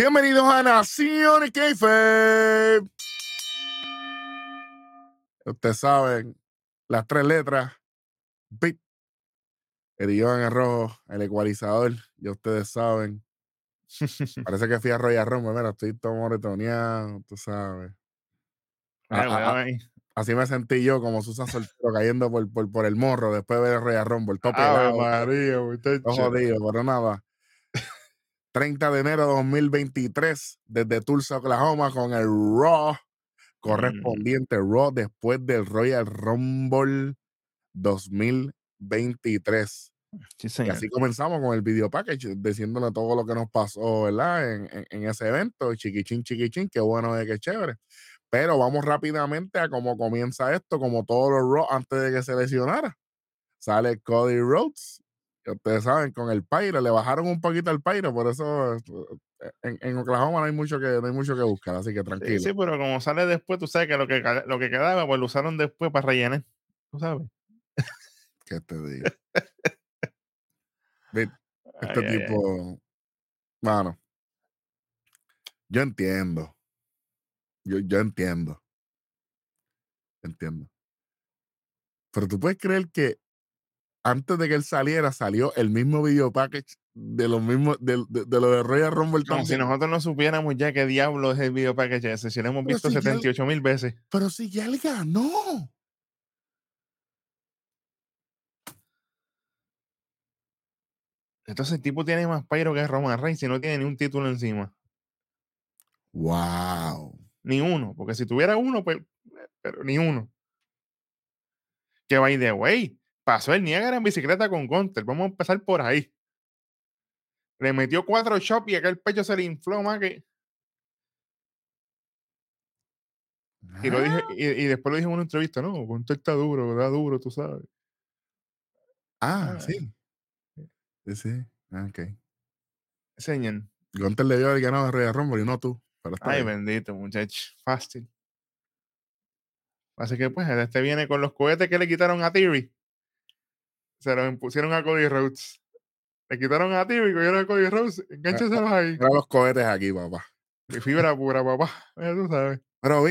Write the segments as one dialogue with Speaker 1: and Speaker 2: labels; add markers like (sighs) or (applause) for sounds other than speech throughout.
Speaker 1: Bienvenidos a Nación Keife. Ustedes saben, las tres letras, beat, el guion en rojo, el ecualizador, ya ustedes saben. (laughs) Parece que fui a Royal Rumble, mira, estoy todo moretoneado, tú sabes. A- a- a- así me sentí yo como Susan Soltero cayendo por, por, por el morro después de ver Royal Rumble, todo
Speaker 2: Ave
Speaker 1: pelado,
Speaker 2: María,
Speaker 1: todo jodido, pero nada. 30 de enero de 2023, desde Tulsa, Oklahoma, con el Raw
Speaker 2: Mm.
Speaker 1: correspondiente Raw después del Royal Rumble 2023.
Speaker 2: Sí,
Speaker 1: Y así comenzamos con el video package, diciéndole todo lo que nos pasó, ¿verdad? En, en- en ese evento, chiquichín, chiquichín, qué bueno de qué chévere. Pero vamos rápidamente a cómo comienza esto, como todos los Raw antes de que se lesionara. Sale Cody Rhodes, ustedes saben, con el Pyro, le bajaron un poquito el Pyro, por eso eh, en, en Oklahoma no hay mucho que no hay mucho que buscar, así que tranquilo.
Speaker 2: sí, pero como sale después, tú sabes que lo que, lo que quedaba, pues lo usaron después para rellenar. Tú sabes.
Speaker 1: ¿Qué te digo? (laughs)
Speaker 2: Ay,
Speaker 1: Este
Speaker 2: ay, ay.
Speaker 1: tipo, mano, yo entiendo. Yo, yo entiendo. Entiendo. Pero tú puedes creer que antes de que él saliera, salió el mismo video package de lo mismo, de, de- de lo de Royal Rumble
Speaker 2: Como si nosotros no supiéramos ya qué diablo es el video package ese, si lo hemos
Speaker 1: Pero
Speaker 2: visto
Speaker 1: si ya él-
Speaker 2: 78 mil veces.
Speaker 1: Pero si ya él ganó.
Speaker 2: Entonces el tipo tiene más pyro que Roman Reigns y no tiene ni un título encima.
Speaker 1: Wow.
Speaker 2: Ni uno. Porque si tuviera uno, pues, pero ni uno. Que by the way, pasó el Niagara en bicicleta con Gunter. Vamos a empezar por ahí. Le metió cuatro shots y acá el pecho se le infló más que. Y, lo dije, y, y después lo dije en una entrevista, no, Gunter está duro, da duro, tú sabes.
Speaker 1: Ah,
Speaker 2: Ah.
Speaker 1: sí. Sí, sí. Ah, Ok.
Speaker 2: Enseñan.
Speaker 1: Gunter le dio haber ganado a Royal Rumble y no tú. Pero
Speaker 2: Ay,
Speaker 1: bien.
Speaker 2: bendito, muchacho. Fácil. Así que pues, este viene con los cohetes que le quitaron a Theory. Se los impusieron a Cody Rhodes. Le quitaron a Theory, cogieron a Cody Rhodes. Enganchaselos ahí.
Speaker 1: Mira los cohetes aquí, papá.
Speaker 2: Mi fibra pura, papá. Ya tú sabes.
Speaker 1: Pero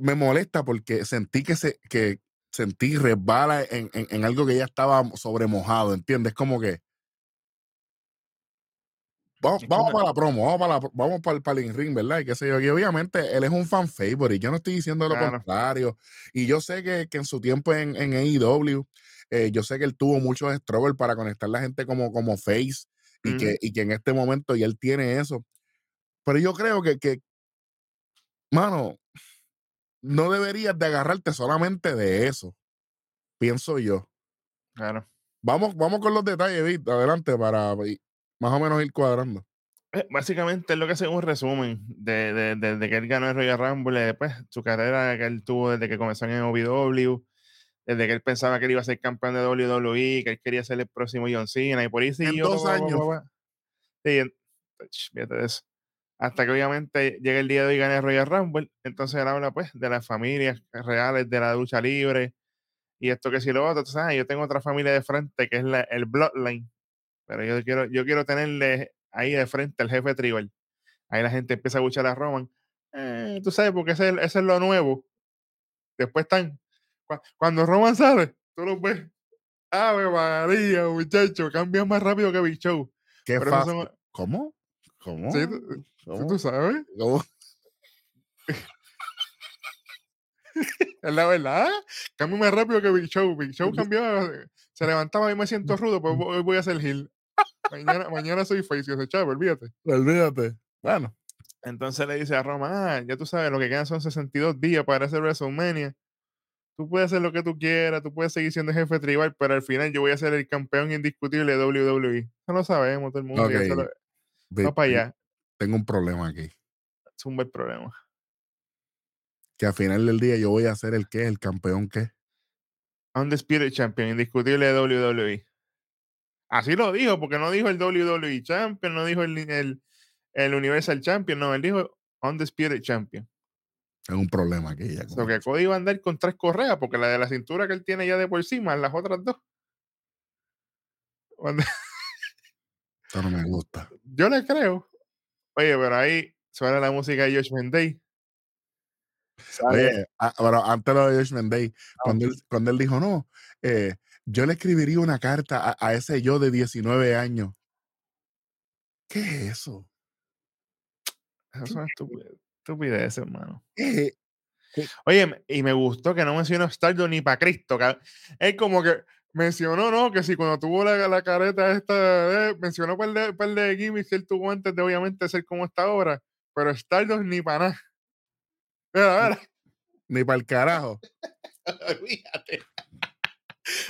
Speaker 1: me molesta porque sentí que se que sentí resbala en, en- en algo que ya estaba sobremojado, ¿entiendes? Como que vamos, vamos para la promo, vamos para, la- vamos para, el- el ring, ¿verdad? Y qué sé yo. Y obviamente él es un fan favorite, yo no estoy diciendo lo
Speaker 2: Claro.
Speaker 1: contrario. Y yo sé que, que en su tiempo en, en AEW, eh, yo sé que él tuvo muchos struggles para conectar la gente como, como face y, que, y que en este momento ya él tiene eso. Pero yo creo que, que mano, no deberías de agarrarte solamente de eso, pienso yo.
Speaker 2: Claro.
Speaker 1: Vamos, vamos con los detalles, Vic, adelante, para más o menos ir cuadrando.
Speaker 2: Eh, Básicamente es lo que hace un resumen de, de, de- de que él ganó el Royal Rumble, y después su carrera que él tuvo desde que comenzó en OVW, desde que él pensaba que él iba a ser campeón de WWE, que él quería ser el próximo John Cena, y por ahí siguió.
Speaker 1: dos
Speaker 2: pa, pa,
Speaker 1: años.
Speaker 2: Sí, en- fíjate de eso. Hasta que obviamente llega el día de hoy y gana el Royal Rumble, entonces él habla pues de las familias reales de la lucha libre y esto que si lo otro, tú sabes, yo tengo otra familia de frente que es la- el Bloodline, pero yo quiero, yo quiero tenerle ahí de frente al jefe tribal. Ahí la gente empieza a escuchar a Roman. Eh, tú sabes, porque ese, es- ese es lo nuevo. Después están, cuando Roman sale, tú lo ves. Ave María, muchacho, cambia más rápido que Big Show.
Speaker 1: Qué fácil.
Speaker 2: son-
Speaker 1: ¿Cómo? ¿Cómo?
Speaker 2: Sí, tú-
Speaker 1: ¿Cómo?
Speaker 2: tú sabes.
Speaker 1: ¿Cómo? (laughs)
Speaker 2: Es la verdad. Cambia más rápido que Big Show. Big Show cambiaba, se levantaba y me siento rudo, pues hoy voy a ser Hill. Mañana, mañana soy face, yo chavo, olvídate.
Speaker 1: Olvídate. Bueno,
Speaker 2: Entonces le dice a Roma, ah, ya tú sabes, lo que quedan son 62 días para ese WrestleMania. Tú puedes hacer lo que tú quieras, tú puedes seguir siendo jefe tribal, pero al final yo voy a ser el campeón indiscutible de WWE. Eso lo sabemos, todo el mundo. ya se
Speaker 1: Ok,
Speaker 2: lo-
Speaker 1: Vic,
Speaker 2: va para allá.
Speaker 1: tengo un problema aquí.
Speaker 2: Es un buen problema.
Speaker 1: Que al final del día yo voy a ser el que, el campeón que.
Speaker 2: Undisputed Champion, indiscutible de WWE. Así lo dijo, porque no dijo el WWE Champion, no dijo el, el, el Universal Champion, no, él dijo Undisputed Champion.
Speaker 1: Tengo un problema aquí ya.
Speaker 2: O
Speaker 1: con
Speaker 2: que. Cody va a andar con tres correas, porque la de la cintura que él tiene ya de por encima, las otras dos. (laughs)
Speaker 1: Esto no me gusta.
Speaker 2: Yo le creo. Oye, pero ahí suena la música de Josh Day.
Speaker 1: Oye, ah, pero antes lo de Josh Day, cuando, él, cuando él dijo, no, eh, yo le escribiría una carta a, a, ese yo de 19 años. ¿Qué es eso?
Speaker 2: Eso es estupidez, estupidez, hermano.
Speaker 1: ¿Qué?
Speaker 2: Oye, y me gustó que no mencionó Stardust ni para Cristo. Es como que mencionó, ¿no? Que si cuando tuvo la, la careta esta, eh, mencionó par de, par de gimmicks que él tuvo antes de obviamente ser como está ahora, pero Stardust ni para nada. Mira, mira.
Speaker 1: Ni para el carajo. (laughs)
Speaker 2: Fíjate.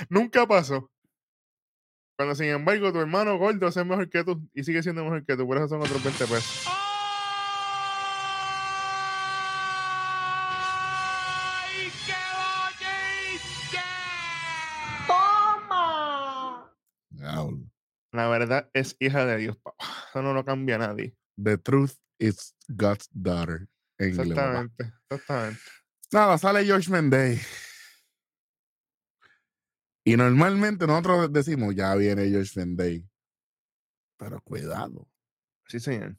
Speaker 2: Nunca pasó. Cuando sin embargo tu hermano gordo es mejor que tú y sigue siendo mejor que tú, por eso son otros 20 pesos. La verdad es hija de Dios, papá. Eso no lo cambia nadie.
Speaker 1: The truth is God's daughter.
Speaker 2: exactamente, exactamente.
Speaker 1: Nada, sale George Menday. Y normalmente nosotros decimos, ya viene George Menday. Pero cuidado.
Speaker 2: Sí, señor.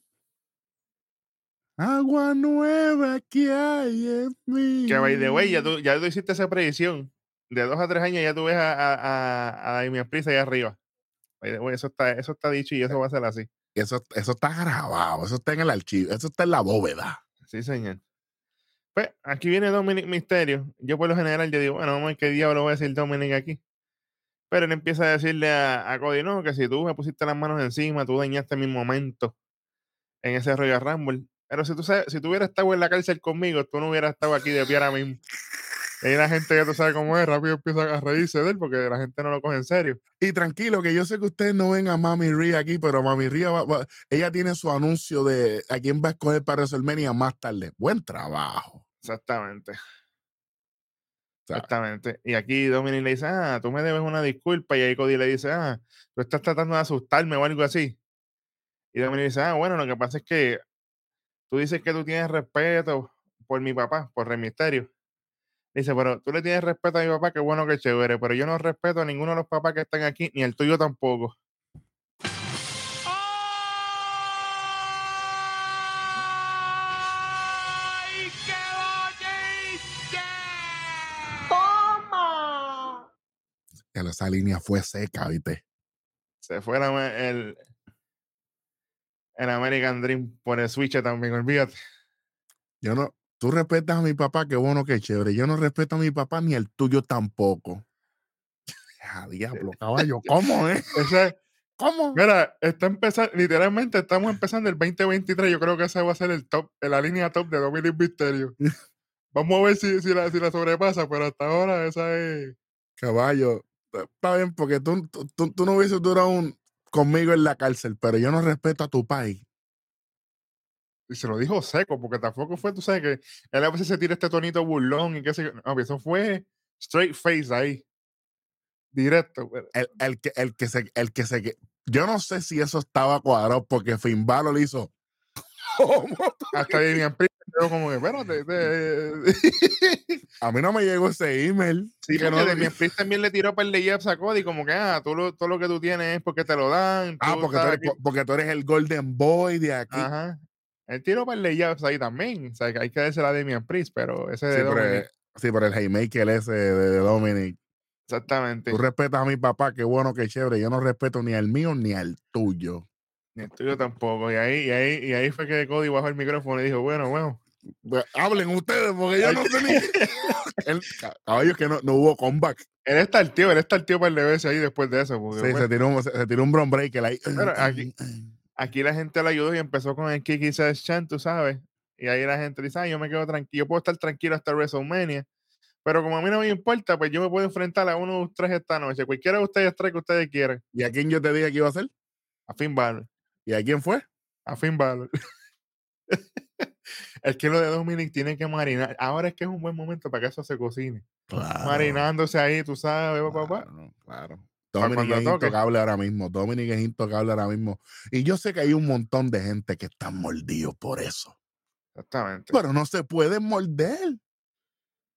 Speaker 1: Agua nueva que hay en mí.
Speaker 2: Que by the way, ya tú, ya tú hiciste esa predicción. De dos a tres años ya tú ves a, a, a, a Priest ahí arriba. Eso está, eso está dicho y eso va a ser así.
Speaker 1: Eso, eso está grabado, eso está en el archivo, eso está en la bóveda.
Speaker 2: Sí, señor. Pues aquí viene Dominic Misterio. Yo por lo general yo digo, bueno, vamos a ver qué diablo va a decir Dominic aquí. Pero él empieza a decirle a, a, Cody, no, que si tú me pusiste las manos encima, tú dañaste mi momento en ese Royal Rumble. Pero si tú, sabes, si tú hubieras estado en la cárcel conmigo, tú no hubieras estado aquí de pie ahora mismo. Y la gente que tú sabes cómo es, rápido empieza a reírse de él porque la gente no lo coge en serio.
Speaker 1: Y tranquilo, que yo sé que ustedes no ven a Mami Ria aquí, pero Mami Ria, va, va, ella tiene su anuncio de a quién va a escoger para WrestleMania más tarde. Buen trabajo.
Speaker 2: Exactamente. Exactamente. Y aquí Dominic le dice, ah, tú me debes una disculpa. Y ahí Cody le dice, ah, tú estás tratando de asustarme o algo así. Y Dominic dice, ah, bueno, lo que pasa es que tú dices que tú tienes respeto por mi papá, por Rey Misterio. Dice, pero tú le tienes respeto a mi papá, qué bueno que chévere, pero yo no respeto a ninguno de los papás que están aquí, ni el tuyo tampoco.
Speaker 3: ¡Ay, qué ¡Toma!
Speaker 1: Esa línea fue seca, ¿viste?
Speaker 2: Se fue el, el American Dream por el Switch también, olvídate.
Speaker 1: Yo no, Tú respetas a mi papá, qué bueno, qué chévere. Yo no respeto a mi papá ni el tuyo tampoco. Ah, diablo, (laughs) caballo, ¿cómo es?
Speaker 2: Ese, ¿Cómo? Mira, está empezando, literalmente estamos empezando el 2023. Yo creo que ese va a ser el top, la línea top de Dominic Misterio. Vamos a ver si, si, la, si la sobrepasa, pero hasta ahora esa es.
Speaker 1: Caballo, está bien, porque tú, tú, tú no hubieses durado un, conmigo en la cárcel, pero yo no respeto a tu país
Speaker 2: y se lo dijo seco, porque tampoco fue, tú sabes que él a veces se tira este tonito burlón y qué sé yo. No, eso fue straight face ahí. Directo.
Speaker 1: El, el, que, el que se, el que se, yo no sé si eso estaba cuadrado porque Finn Balor hizo. (laughs)
Speaker 2: Hasta Damian Priest como que, espérate. (laughs)
Speaker 1: a mí no me llegó ese email.
Speaker 2: Sí, que no, Damian (laughs) Priest también le tiró para el de a Cody como que, ah, tú lo, todo lo que tú tienes es porque te lo dan.
Speaker 1: Ah, porque tú, eres, porque tú eres el Golden Boy de aquí.
Speaker 2: Ajá. El tiro para el layups ahí también. O sea, que hay que darse la Demian Priest, pero ese de sí, Dominic.
Speaker 1: sí, pero el Haymaker ese de, Dominic.
Speaker 2: Exactamente.
Speaker 1: Tú respetas a mi papá, qué bueno, qué chévere. Yo no respeto ni al mío ni al tuyo.
Speaker 2: Ni el tuyo tampoco. Y ahí, y ahí, y ahí fue que Cody bajó el micrófono y dijo, bueno, bueno.
Speaker 1: Hablen ustedes, porque yo no sé ni. (laughs) el, caballo es que no, no, hubo comeback.
Speaker 2: Él está el tío, él está el tío para el DBS ahí después de eso.
Speaker 1: Porque, sí, bueno. se, tiró un, se, tiró un bron breaker ahí.
Speaker 2: Pero aquí, (clears throat) Aquí la gente le ayudó y empezó con el Kiki Says Chan, tú sabes. Y ahí la gente dice, ah, yo me quedo tranquilo, yo puedo estar tranquilo hasta WrestleMania. Pero como a mí no me importa, pues yo me puedo enfrentar a uno de tres esta noche. Cualquiera de ustedes tres que ustedes quieran.
Speaker 1: ¿Y a quién yo te dije que iba a hacer?
Speaker 2: A Finn Balor.
Speaker 1: ¿Y a quién fue?
Speaker 2: A Finn Balor. (laughs) es que lo de Dominic tiene que marinar. Ahora es que es un buen momento para que eso se cocine.
Speaker 1: Claro.
Speaker 2: Marinándose ahí, tú sabes, papá.
Speaker 1: Claro, claro. Dominic es intocable ahora mismo. Dominic es intocable ahora mismo. Y yo sé que hay un montón de gente que están mordidos por eso.
Speaker 2: Exactamente.
Speaker 1: Pero no se pueden morder.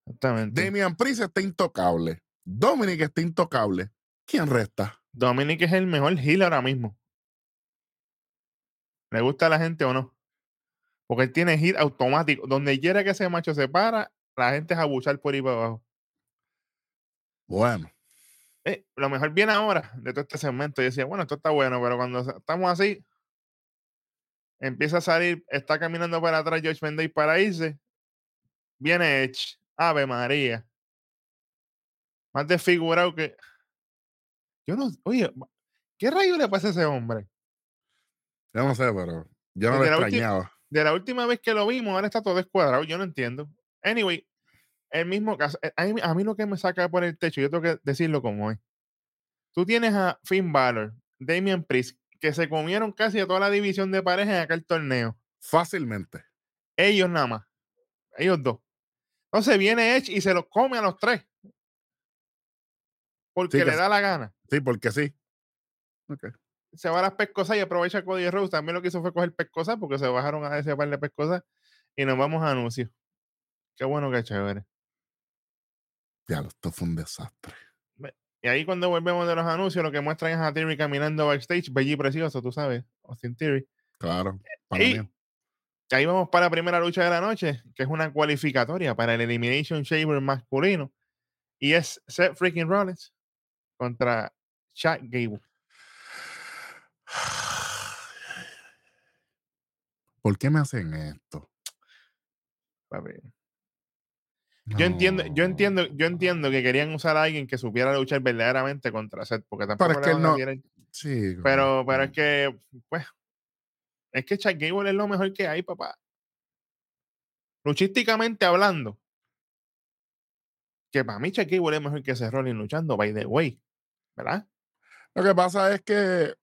Speaker 2: Exactamente.
Speaker 1: Damian Priest está intocable. Dominic está intocable. ¿Quién resta?
Speaker 2: Dominic es el mejor heel ahora mismo. ¿Le gusta a la gente o no? Porque él tiene hit automático. Donde quiera que ese macho se para, la gente es a buchar por ahí para abajo.
Speaker 1: Bueno,
Speaker 2: Eh, lo mejor viene ahora de todo este segmento. Yo decía, bueno, esto está bueno, pero cuando estamos así, empieza a salir, está caminando para atrás George Menday para irse. Viene Edge. Ave María. Más desfigurado que. Yo no. Oye, ¿qué rayo le pasa a ese hombre?
Speaker 1: yo no sé, pero yo no lo extrañaba.
Speaker 2: De la última vez que lo vimos, ahora está todo descuadrado. Yo no entiendo. Anyway, el mismo caso. eh, A mí, a mí lo que me saca por el techo, yo tengo que decirlo como es. Tú tienes a Finn Balor, Damian Priest, que se comieron casi a toda la división de pareja en aquel torneo.
Speaker 1: Fácilmente.
Speaker 2: Ellos nada más. Ellos dos. Entonces viene Edge y se los come a los tres. Porque
Speaker 1: que
Speaker 2: le
Speaker 1: sí.
Speaker 2: da la gana.
Speaker 1: Sí, porque sí. Ok.
Speaker 2: Se va a las pescosas y aprovecha Cody Rhodes. También lo que hizo fue coger pescosas porque se bajaron a ese par de pescosas y nos vamos a anuncios. Qué bueno que chévere.
Speaker 1: Ya, esto fue un desastre.
Speaker 2: Y ahí cuando volvemos de los anuncios, lo que muestran es a Theory caminando backstage, bello y precioso, tú sabes, Austin Theory.
Speaker 1: Claro. Para
Speaker 2: Y
Speaker 1: mí.
Speaker 2: ahí vamos para la primera lucha de la noche, que es una cualificatoria para el Elimination Chamber masculino. Y es Seth freaking Rollins contra Chad Gable. (sighs)
Speaker 1: ¿Por qué me hacen esto?
Speaker 2: Yo entiendo, yo entiendo, yo entiendo que querían usar a alguien que supiera luchar verdaderamente contra Seth, porque tampoco
Speaker 1: es
Speaker 2: le
Speaker 1: que no- Sí.
Speaker 2: Pero, pero es que, pues, es que Chad Gable es lo mejor que hay, papá. Luchísticamente hablando, que para mí Chad Gable es mejor que ese Rollins luchando, by the way, ¿verdad?
Speaker 1: Lo que pasa es que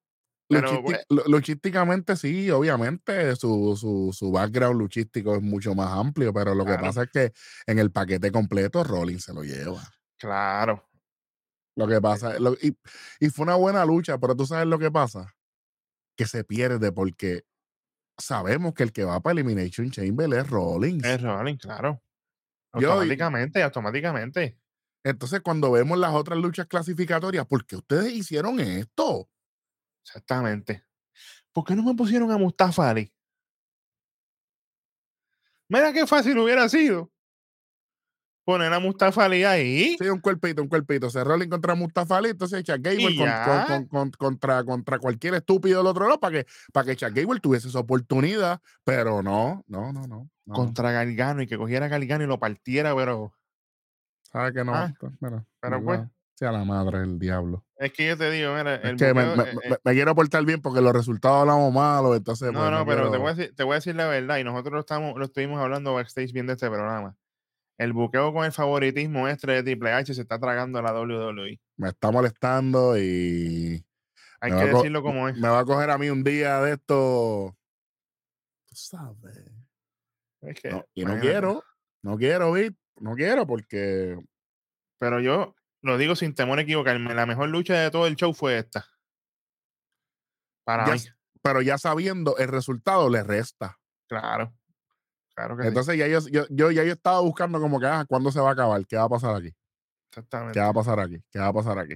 Speaker 1: Luchísticamente sí, obviamente su, su, su background luchístico es mucho más amplio, pero lo que pasa es que en el paquete completo Rollins se lo lleva.
Speaker 2: Claro,
Speaker 1: Lo que pasa, lo- y, y fue una buena lucha, pero tú sabes lo que pasa, que se pierde porque sabemos que el que va para Elimination Chamber es Rollins.
Speaker 2: es Rollins, claro.
Speaker 1: Yo-
Speaker 2: Automáticamente, automáticamente.
Speaker 1: Entonces, cuando vemos las otras luchas clasificatorias, ¿por qué ustedes hicieron esto?
Speaker 2: Exactamente. ¿Por qué no me pusieron a Mustafa Ali? Mira qué fácil hubiera sido poner a Mustafa Ali ahí.
Speaker 1: Sí, un cuerpito, un cuerpito. Se Rollins contra Mustafa Ali, entonces Chad Gable con- con- con- contra, contra cualquier estúpido del otro lado para que, para que Chad Gable tuviese esa oportunidad, pero no, no, no, no. no.
Speaker 2: Contra Gargano y que cogiera a Gargano y lo partiera, pero
Speaker 1: ¿Sabe que no?
Speaker 2: Ah,
Speaker 1: Pues,
Speaker 2: pero
Speaker 1: ¿verdad?
Speaker 2: pues.
Speaker 1: Sea la madre del diablo.
Speaker 2: es que yo te digo, mira, el
Speaker 1: me, me-
Speaker 2: eh,
Speaker 1: me-
Speaker 2: eh,
Speaker 1: me quiero portar bien porque los resultados hablamos malos, entonces.
Speaker 2: no,
Speaker 1: pues,
Speaker 2: no, pero te voy, a decir, te voy a decir la verdad y nosotros lo, estamos, lo estuvimos hablando backstage viendo este programa. El buqueo con el favoritismo extra de Triple H se está tragando a la WWE.
Speaker 1: Me está molestando y.
Speaker 2: Hay que decirlo como es.
Speaker 1: Me va a coger a mí un día de esto. Tú sabes.
Speaker 2: Es que,
Speaker 1: No, y no quiero, no quiero, Vic, no quiero porque
Speaker 2: Pero yo lo digo sin temor a equivocarme. La mejor lucha de todo el show fue esta. Para
Speaker 1: ya,
Speaker 2: mí.
Speaker 1: pero ya sabiendo el resultado le resta.
Speaker 2: Claro. Claro que sí.
Speaker 1: Entonces ya yo, yo, yo- ya yo estaba buscando como que, ah, ¿cuándo se va a acabar? ¿Qué va a pasar aquí? ¿Qué
Speaker 2: Exactamente.
Speaker 1: va a pasar aquí? ¿Qué va a pasar aquí?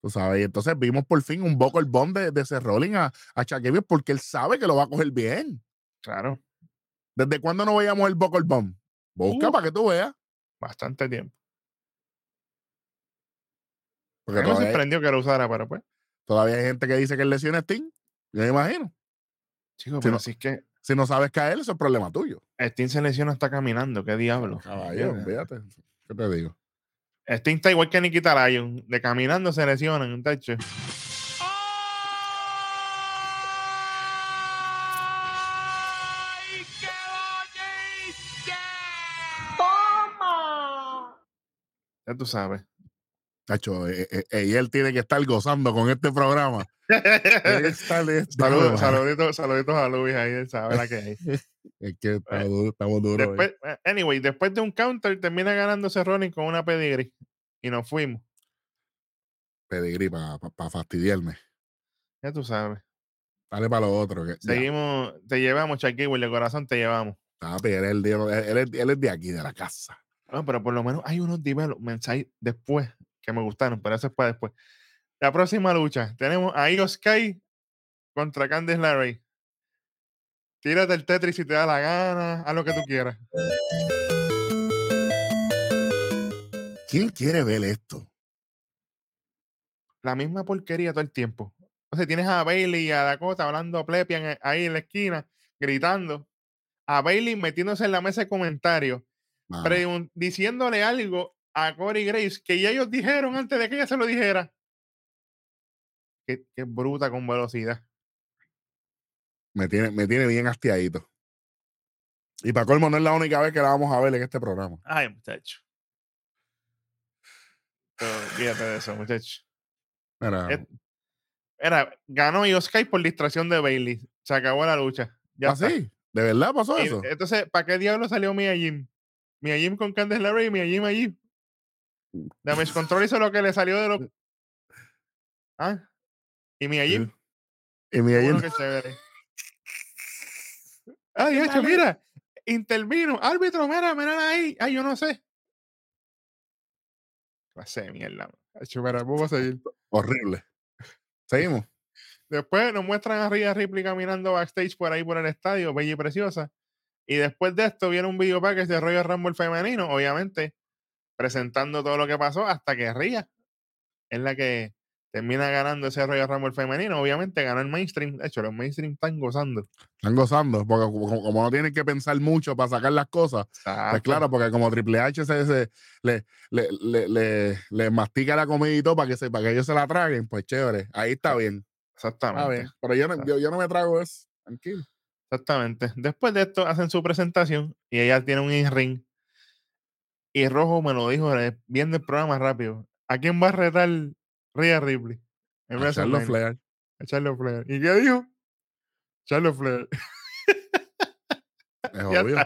Speaker 1: Tú sabes, y entonces vimos por fin un vocal bomb de, de ese Rolling a, a porque él sabe que lo va a coger bien.
Speaker 2: Claro.
Speaker 1: ¿Desde cuándo no veíamos el vocal bomb? Busca
Speaker 2: Uf.
Speaker 1: para que tú veas.
Speaker 2: Bastante tiempo.
Speaker 1: Porque
Speaker 2: A mí me
Speaker 1: hay-
Speaker 2: sorprendió que lo usara, pero pues.
Speaker 1: todavía hay gente que dice que él lesiona a Sting. Yo me imagino.
Speaker 2: Chicos,
Speaker 1: Si
Speaker 2: pero
Speaker 1: no-
Speaker 2: si es que
Speaker 1: Si no sabes caer, eso es problema tuyo.
Speaker 2: Sting se lesiona está caminando. ¿Qué diablo?
Speaker 1: Caballo,
Speaker 2: ¿Entiendes?
Speaker 1: fíjate. ¿Qué te digo?
Speaker 2: Sting está igual que Nikita Lyon. De caminando se lesionan, un tacho. Ya tú sabes.
Speaker 1: Cacho, eh, eh, eh, y él tiene que estar gozando con este programa. (laughs)
Speaker 2: Saludos, saluditos, saluditos a Luis ahí, él sabe la que hay. (laughs)
Speaker 1: Es que duro, estamos duros.
Speaker 2: Después, eh, anyway, después de un counter termina ganándose Rollins con una pedigree y nos fuimos.
Speaker 1: Pedigrí para fastidiarme.
Speaker 2: Ya tú sabes.
Speaker 1: Dale para lo otro. Que, ya,
Speaker 2: Seguimos, te llevamos, Charkiwi, de corazón te llevamos.
Speaker 1: él, es el de- él es- él es de aquí, de la casa.
Speaker 2: No, pero por lo menos hay unos developments ahí después que me gustaron, pero eso es para después. La próxima lucha tenemos a Io Sky contra Candice LeRae. Tírate el Tetris si te da la gana, haz lo que tú quieras.
Speaker 1: ¿Quién quiere ver esto?
Speaker 2: La misma porquería todo el tiempo. O sea, tienes a Bailey y a Dakota hablando plepian eh, ahí en la esquina, gritando. A Bailey metiéndose en la mesa de comentarios, diciéndole algo a Corey Grace que ya ellos dijeron antes de que ella se lo dijera. Qué, qué bruta con velocidad.
Speaker 1: me, tiene, me tiene bien hastiadito. Y para colmo, no es la única vez que la vamos a ver en este programa.
Speaker 2: Ay, muchacho. Pero, fíjate de eso, muchacho. Eh, Era, ganó Sky por distracción de Bailey. Se acabó la lucha. Ya está.
Speaker 1: ¿Así? ¿De verdad pasó
Speaker 2: Y
Speaker 1: eso?
Speaker 2: entonces, ¿para qué diablo salió Mia Jim? Mia Jim con Candice LeRae y Mia Jim allí. Damage Control hizo lo que le salió de los... ¿Ah? Y Mia Jim.
Speaker 1: Y
Speaker 2: que chévere. (laughs) Ay, hecho, mira. Intervino. Árbitro, mira, mira ahí. Ay, yo no sé. Clase de mierda. Hecho, mira, vamos a seguir. (laughs)
Speaker 1: horrible. Seguimos.
Speaker 2: Después nos muestran a Rhea Ripley caminando backstage por ahí por el estadio, bella y preciosa. Y después de esto viene un video package de Royal Rumble femenino, obviamente, presentando todo lo que pasó hasta que Rhea es la que termina ganando ese Royal Rumble femenino. Obviamente ganó el mainstream. De hecho, los mainstream están gozando.
Speaker 1: Están gozando, porque como, como no tienen que pensar mucho para sacar las cosas, pues claro, porque como Triple H se, se- le, le, le, le- mastica la comida y todo para que, se, para que ellos se la traguen, pues chévere, ahí está bien. Está
Speaker 2: Exactamente.
Speaker 1: bien. Pero yo no, yo, yo no me trago eso, tranquilo.
Speaker 2: Exactamente. Después de esto hacen su presentación y ella tiene un in-ring. Y Rojo me lo dijo eh, viendo el programa rápido. ¿A quién va a retar Rhea Ripley? En
Speaker 1: A
Speaker 2: WrestleMania?
Speaker 1: Flair.
Speaker 2: A Flair. ¿Y qué dijo? Charlotte Flair.
Speaker 1: Es (laughs) obvio.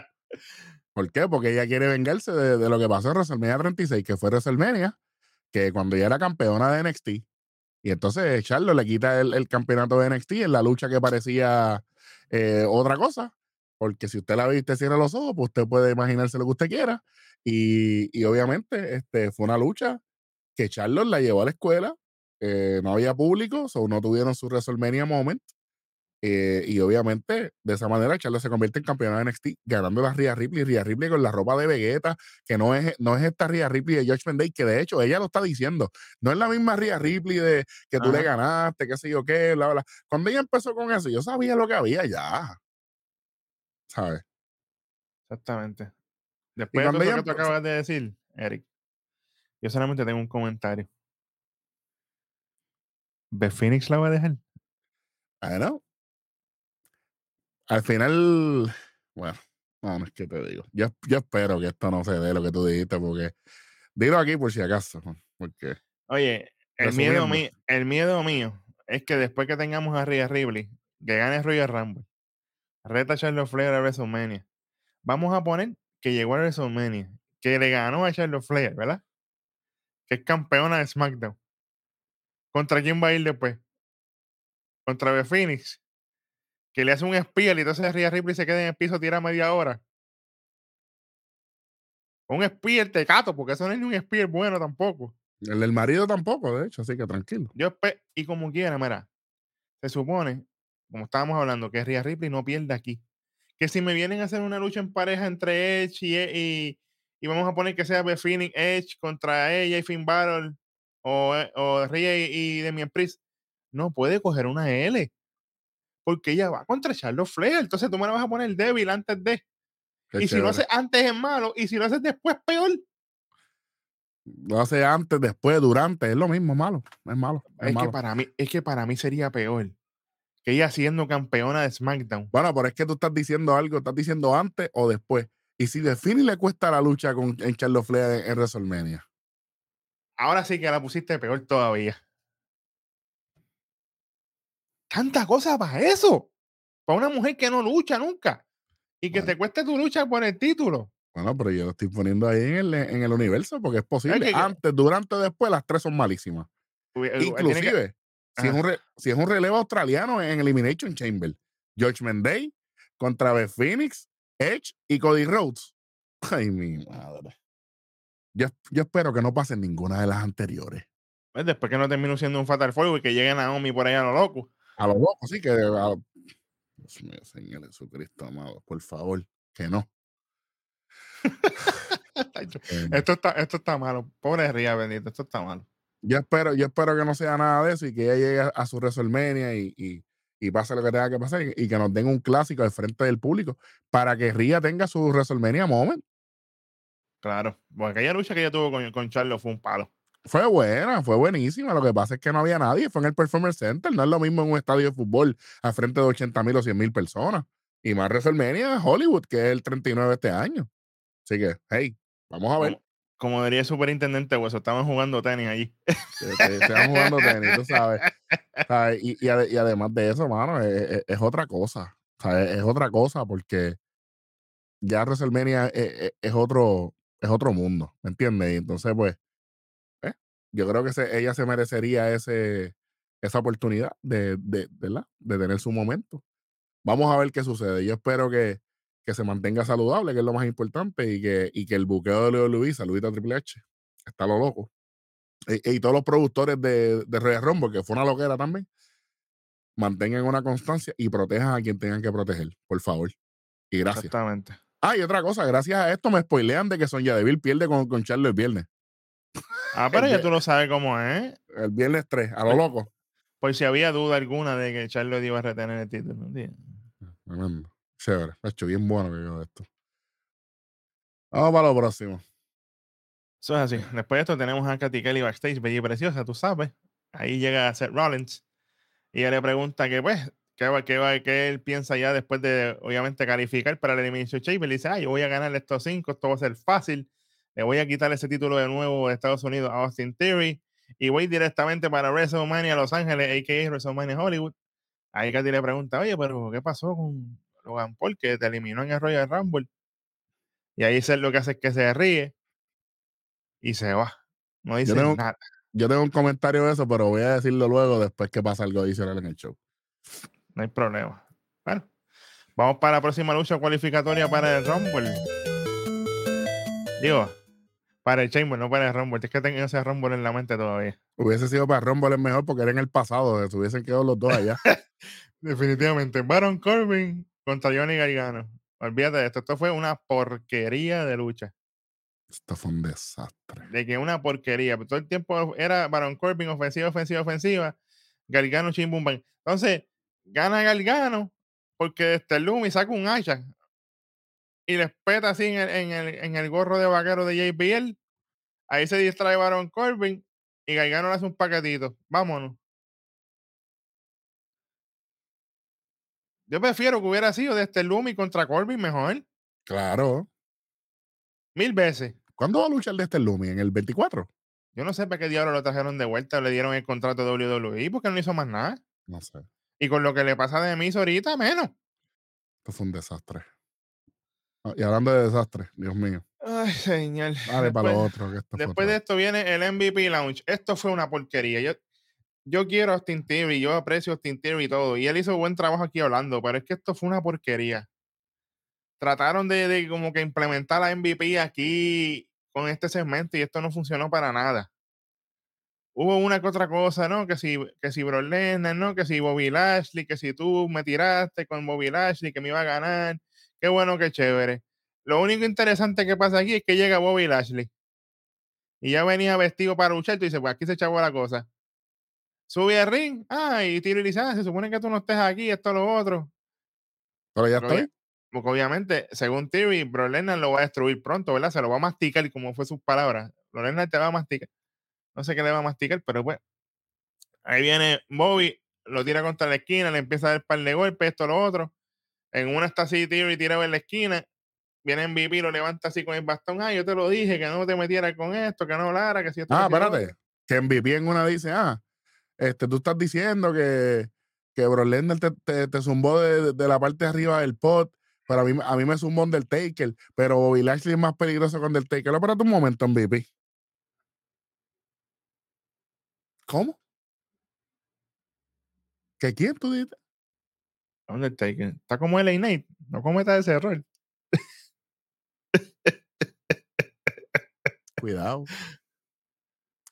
Speaker 1: ¿Por qué? Porque ella quiere vengarse de, de lo que pasó en WrestleMania 36, que fue WrestleMania, que cuando ella era campeona de NXT, y entonces Charlo le quita el, el campeonato de NXT en la lucha que parecía eh, otra cosa, porque si usted la viste, cierra los ojos, pues usted puede imaginarse lo que usted quiera, y, y obviamente este, fue una lucha que Charlo la llevó a la escuela, eh, no había público, o no tuvieron su WrestleMania moment, eh, y obviamente, de esa manera, Charlotte se convierte en campeona de NXT, ganando la Rhea Ripley. Rhea Ripley con la ropa de Vegeta, que no es, no es esta Rhea Ripley de Judgment Day, que de hecho ella lo está diciendo. No es la misma Rhea Ripley de que tú le ganaste, qué sé yo qué, bla, bla. Cuando ella empezó con eso, yo sabía lo que había ya. ¿Sabes?
Speaker 2: Exactamente. Después de
Speaker 1: ella
Speaker 2: que tú acabas de decir, Eric, yo solamente tengo un comentario. ¿Beth Phoenix la va a dejar?
Speaker 1: Bueno. Al final, bueno, no, no es que te digo. Yo, yo espero que esto no se dé lo que tú dijiste, porque dilo aquí por si acaso, porque
Speaker 2: Oye, el miedo, mío, el miedo mío es que después que tengamos a Rhea Ripley, que gane Royal Rumble, reta a Charlotte Flair a WrestleMania, vamos a poner que llegó a WrestleMania, que le ganó a Charlotte Flair, ¿verdad? Que es campeona de SmackDown. ¿Contra quién va a ir después? Contra Beth Phoenix. Que le hace un spear y entonces Rhea Ripley se queda en el piso tira media hora. Un spear tecato, porque eso no es ni un spear bueno tampoco.
Speaker 1: el del marido tampoco, de hecho, así que tranquilo.
Speaker 2: Yo y como quiera, mira, se supone, como estábamos hablando, que Rhea Ripley no pierde aquí. Que si me vienen a hacer una lucha en pareja entre Edge y, E- y, y vamos a poner que sea Phoenix Edge contra ella y Finn Balor o, eh, o Rhea y, y Damian Priest, no puede coger una L. Porque ella va contra Charlotte Flair. Entonces tú me la vas a poner débil antes de.
Speaker 1: Qué
Speaker 2: y si lo haces antes es malo. Y si lo haces después, peor.
Speaker 1: Lo hace antes, después, durante, es lo mismo, malo. Es malo. Es,
Speaker 2: Es que,
Speaker 1: malo.
Speaker 2: para mí, es que para mí sería peor que ella siendo campeona de SmackDown.
Speaker 1: Bueno, pero es que tú estás diciendo algo, estás diciendo antes o después. Y si de Fini le cuesta la lucha con en Charlotte Flair en, en WrestleMania.
Speaker 2: Ahora sí que la pusiste peor todavía. Tanta cosa para eso. Para una mujer que no lucha nunca. Y que
Speaker 1: Bueno.
Speaker 2: te cueste tu lucha por el título.
Speaker 1: Bueno, pero yo lo estoy poniendo ahí en el, en el universo porque es posible.
Speaker 2: que-
Speaker 1: Antes, durante, después, las tres son malísimas.
Speaker 2: Tiene que-
Speaker 1: Inclusive, si, es un re- si es un relevo australiano en Elimination Chamber, Judgment Day contra Beth Phoenix, Edge y Cody Rhodes. (laughs) Ay, mi madre. Yo, yo espero que no pasen ninguna de las anteriores.
Speaker 2: pues, después que no termine siendo un Fatal Fuego y que llegue Naomi por ahí a lo loco.
Speaker 1: A los locos, sí, que a- Dios mío, Señor Jesucristo amado, por favor, que no. (laughs)
Speaker 2: esto, está, esto está malo. Pobre Ría, bendito, esto está malo.
Speaker 1: Yo espero, yo espero que no sea nada de eso y que ella llegue a, su WrestleMania y, y, y, pase lo que tenga que pasar y, que nos den un clásico al frente del público para que Ría tenga su WrestleMania moment.
Speaker 2: Claro, porque aquella lucha que ella tuvo con, con Charlo fue un palo.
Speaker 1: Fue buena, fue buenísima. Lo que pasa es que no había nadie. Fue en el Performance Center. No es lo mismo en un estadio de fútbol al frente de 80 mil o 100 mil personas. Y más WrestleMania Hollywood, que es el 39 de este año. Así que, hey, vamos a ver.
Speaker 2: Como, diría el superintendente Hueso, estaban jugando tenis allí.
Speaker 1: Estaban jugando tenis, tú sabes. Y, además de eso, mano, es, otra cosa. Es, otra cosa porque ya WrestleMania es, es, otro, es otro mundo, ¿me entiendes? Y entonces, pues, eh, yo creo que ella se merecería ese, esa oportunidad de, de, de tener su momento. Vamos a ver qué sucede. Yo espero que, que se mantenga saludable, que es lo más importante, y que, y que el buqueo de Leo Luis, saludita a Triple H, está lo loco. Y, todos los productores de, de Royal Rumble, que fue una loquera también, mantengan una constancia y protejan a quien tengan que proteger, por favor. Y gracias.
Speaker 2: Exactamente.
Speaker 1: Ah, y otra cosa, gracias a esto me spoilean de que Sonya Deville pierde con, con Charlo el viernes.
Speaker 2: Ah, (laughs) pero ya tú lo sabes cómo es.
Speaker 1: El viernes 3, a lo loco.
Speaker 2: Por si había duda alguna de que Charlo iba a retener el título.
Speaker 1: Tremendo. Chévere. Ha hecho bien bueno que yo esto. Vamos para lo próximo.
Speaker 2: Eso es así. Después de esto tenemos a Katy Kelly backstage, bella y preciosa, tú sabes. Ahí llega Seth Rollins y ella le pregunta que, pues, ¿qué, qué, qué él piensa ya después de, obviamente, calificar para el Elimination Chamber. Le dice, ah, yo voy a ganar estos cinco, esto va a ser fácil. Le voy a quitar ese título de nuevo de Estados Unidos a Austin Theory y voy directamente para WrestleMania Los Ángeles, a.k.a. WrestleMania Hollywood. Ahí Katy le pregunta, oye, pero ¿qué pasó con Logan Paul que te eliminó en el Royal Rumble. Y ahí es lo que hace es que se ríe y se va. No dice nada.
Speaker 1: Yo tengo un comentario de eso, pero voy a decirlo luego después que pasa algo adicional en el show.
Speaker 2: No hay problema. Bueno, vamos para la próxima lucha cualificatoria para el Rumble. Digo, para el Chamber, no para el Rumble. Es que tengo ese Rumble en la mente todavía.
Speaker 1: Hubiese sido para el Rumble es mejor porque era en el pasado, se hubiesen quedado los dos allá. (laughs)
Speaker 2: Definitivamente. Baron Corbin contra Johnny Gargano. Olvídate de esto. Esto fue una porquería de lucha.
Speaker 1: Esto fue un desastre.
Speaker 2: De que una porquería. Todo el tiempo era Baron Corbin, ofensiva, ofensiva, ofensiva. Gargano, chimbumban. Entonces, gana Gargano porque este Lumi saca un hacha y le peta así en el, en, el, en el, gorro de vaquero de JBL. Ahí se distrae Baron Corbin y Gargano le hace un paquetito. Vámonos. Yo prefiero que hubiera sido de este Lumi contra Corbin mejor.
Speaker 1: Claro.
Speaker 2: Mil veces.
Speaker 1: ¿Cuándo va a luchar de este Lumi? ¿En el 24?
Speaker 2: Yo no sé para qué diablo lo trajeron de vuelta o le dieron el contrato de WWE porque no hizo más nada.
Speaker 1: No sé.
Speaker 2: Y con lo que le pasa de mí ahorita, menos.
Speaker 1: Esto fue un desastre. Ah, y hablando de desastre, Dios mío.
Speaker 2: Ay, señor.
Speaker 1: Vale, para lo otro.
Speaker 2: después de esto viene el MVP Lounge. Esto fue una porquería. Yo, yo quiero a Austin Theory, yo aprecio a Austin Theory y todo, y él hizo buen trabajo aquí hablando, pero es que esto fue una porquería. Trataron de, como que implementar la MVP aquí con este segmento y esto no funcionó para nada. Hubo una que otra cosa, ¿no? Que si, que si Brock Lesnar, ¿no? Que si Bobby Lashley, que si tú me tiraste con Bobby Lashley, que me iba a ganar. Qué bueno, qué chévere. Lo único interesante que pasa aquí es que llega Bobby Lashley. Y ya venía vestido para luchar, y dice, pues aquí se echaba la cosa. Sube al ring, ah, y tiro y dice, ah, se supone que tú no estés aquí, esto, lo otro.
Speaker 1: Pero ya estoy.
Speaker 2: Porque obviamente, según Theory, Bro lo va a destruir pronto, ¿verdad? Se lo va a masticar, como fue sus palabras. Bro te va a masticar. No sé qué le va a masticar, pero pues. Ahí viene Bobby, lo tira contra la esquina, le empieza a dar par de golpes, esto, lo otro. En una está así, Theory tira en la esquina. Viene MVP, lo levanta así con el bastón. Ah, yo te lo dije, que no te metieras con esto, que no hablara, que si esto.
Speaker 1: Ah, espérate. Que MVP en una dice, ah, este, tú estás diciendo que, que Bro te, te, zumbó de, la parte de arriba del pot, pero a mí, a mí me zumbó Undertaker, pero Bobby Lashley es más peligroso con Undertaker. Espérate un momento, MVP. ¿Cómo? ¿Que quién tú dices?
Speaker 2: Undertaker. Está como el Knight. No cometa ese error.
Speaker 1: Cuidado.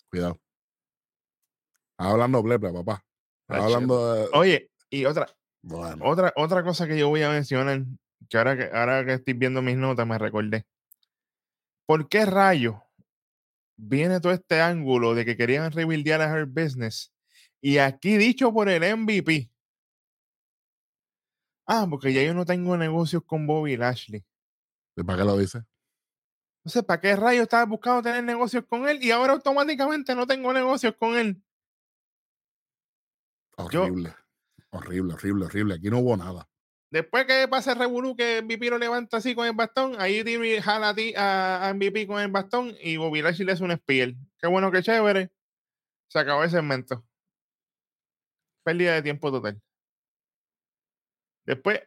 Speaker 1: Cuidado. Hablando blepla, papá. hablando
Speaker 2: Oye, y otra.
Speaker 1: Bueno.
Speaker 2: Otra, otra cosa que yo voy a mencionar, que ahora que, ahora que estoy viendo mis notas me recordé. ¿Por qué rayo viene todo este ángulo de que querían rebuildear a Her Business? Y aquí dicho por el MVP. Ah, porque ya yo no tengo negocios con Bobby Lashley.
Speaker 1: ¿Y ¿Para qué lo dice?
Speaker 2: Entonces, ¿para qué rayo estaba buscando tener negocios con él y ahora automáticamente no tengo negocios con él? Yo-
Speaker 1: Horrible. Horrible, horrible, horrible. Aquí no hubo nada.
Speaker 2: Después que pasa el revolú que MVP lo levanta así con el bastón, ahí Timmy jala a, ti- a, MVP con el bastón y Bobby Lashley le hace un spear. Qué bueno, qué chévere. Se acabó el segmento. Pérdida de tiempo total. Después,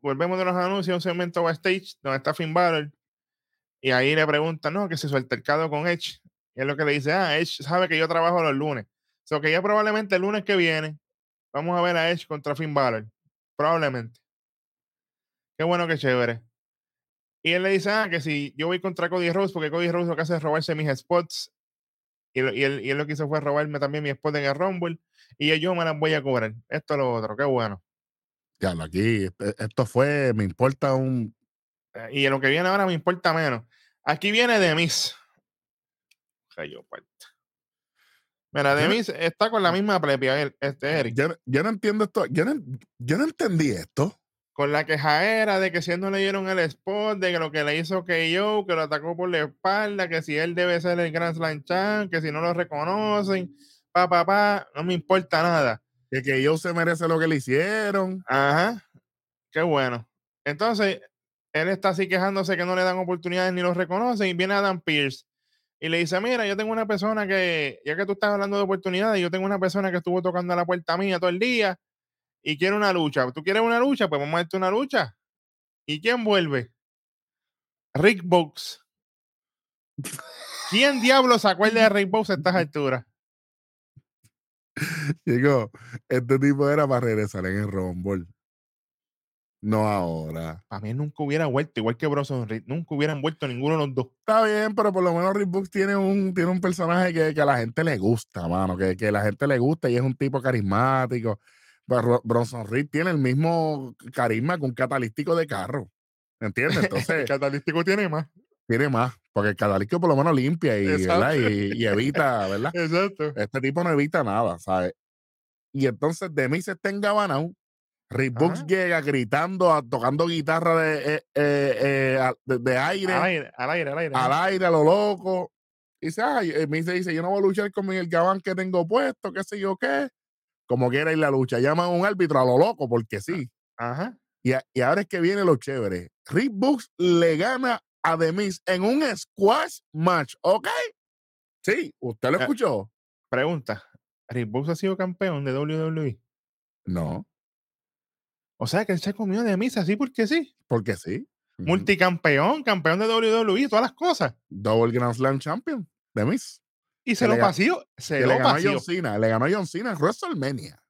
Speaker 2: volvemos de los anuncios, un segmento backstage donde está Finn Balor. Y ahí le preguntan, no, que se suelta el cado con Edge. Y es lo que le dice, ah, Edge sabe que yo trabajo los lunes. O sea, que ya probablemente el lunes que viene vamos a ver a Edge contra Finn Balor. Probablemente. Qué bueno, qué chévere. Y él le dice, ah, que si yo voy contra Cody Rhodes, porque Cody Rhodes lo que hace es robarse mis spots. Y, lo- y él, y él lo que hizo fue robarme también mi spot en el Rumble. Y yo me las voy a cobrar. Esto es lo otro, qué bueno.
Speaker 1: Ya, aquí, este- esto fue, me importa un.
Speaker 2: Eh, Y lo que viene ahora me importa menos. Aquí viene Demis. Rayo parta. Mira,
Speaker 1: Yo no-
Speaker 2: Demis está con la misma prepia, el- este Eric.
Speaker 1: Yo, yo no entiendo esto. Yo no, yo no entendí esto.
Speaker 2: Con la quejaera de que si él no le dieron el spot, de que lo que le hizo yo, que lo atacó por la espalda, que si él debe ser el Grand Slam Champ, que si no lo reconocen, pa, pa, pa, no me importa nada.
Speaker 1: Que, yo se merece lo que le hicieron.
Speaker 2: Ajá. Qué bueno. Entonces, él está así quejándose que no le dan oportunidades ni lo reconocen. Y viene Adam Pierce y le dice: Mira, yo tengo una persona que, ya que tú estás hablando de oportunidades, yo tengo una persona que estuvo tocando a la puerta mía todo el día y quiere una lucha. ¿Tú quieres una lucha? Pues vamos a darte una lucha. ¿Y quién vuelve? Rick Box. (laughs) ¿Quién diablo se acuerda de Rick Box a estas (laughs) alturas?
Speaker 1: Digo, este tipo era para regresar en el Rumble. No ahora.
Speaker 2: Para mí nunca hubiera vuelto, igual que Bronson Reed. Nunca hubieran vuelto ninguno de los dos.
Speaker 1: Está bien, pero por lo menos Rick Books tiene un, tiene un personaje que, que a la gente le gusta, mano. Que, que a la gente le gusta y es un tipo carismático. Pero Ro- Bronson Reed tiene el mismo carisma que un catalítico de carro. ¿Entiendes? (laughs)
Speaker 2: El
Speaker 1: Entonces,
Speaker 2: catalítico tiene más.
Speaker 1: tiene más. Porque el catalítico por lo menos limpia y,
Speaker 2: Exacto.
Speaker 1: ¿verdad? y, y evita, ¿verdad? (laughs)
Speaker 2: Exacto.
Speaker 1: Este tipo no evita nada, ¿sabes? Y entonces de mí se está engabanado. Rick Books
Speaker 2: Ajá.
Speaker 1: llega gritando, tocando guitarra de, eh, eh, eh, de- de aire,
Speaker 2: Al aire, al aire, al aire.
Speaker 1: al aire, a lo loco. Y eh, me dice, dice, yo no voy a luchar con el gabán que tengo puesto, qué sé yo qué. Como quiera ir la lucha. Llaman a un árbitro a lo loco, porque sí.
Speaker 2: Ajá.
Speaker 1: Y, a- y ahora es que viene lo chévere. Rick Books le gana a Demis en un squash match, ¿ok? Sí, usted lo escuchó.
Speaker 2: Pregunta. Rick Books ha sido campeón de WWE.
Speaker 1: No,
Speaker 2: O sea que él se comió de misa así porque sí.
Speaker 1: porque sí.
Speaker 2: Multicampeón, campeón de WWE, todas las cosas.
Speaker 1: Double Grand Slam Champion, Demis.
Speaker 2: Y se
Speaker 1: Que
Speaker 2: lo pasió. Se lo
Speaker 1: le ganó a
Speaker 2: pasió.
Speaker 1: John Cena. Le ganó a John Cena en WrestleMania.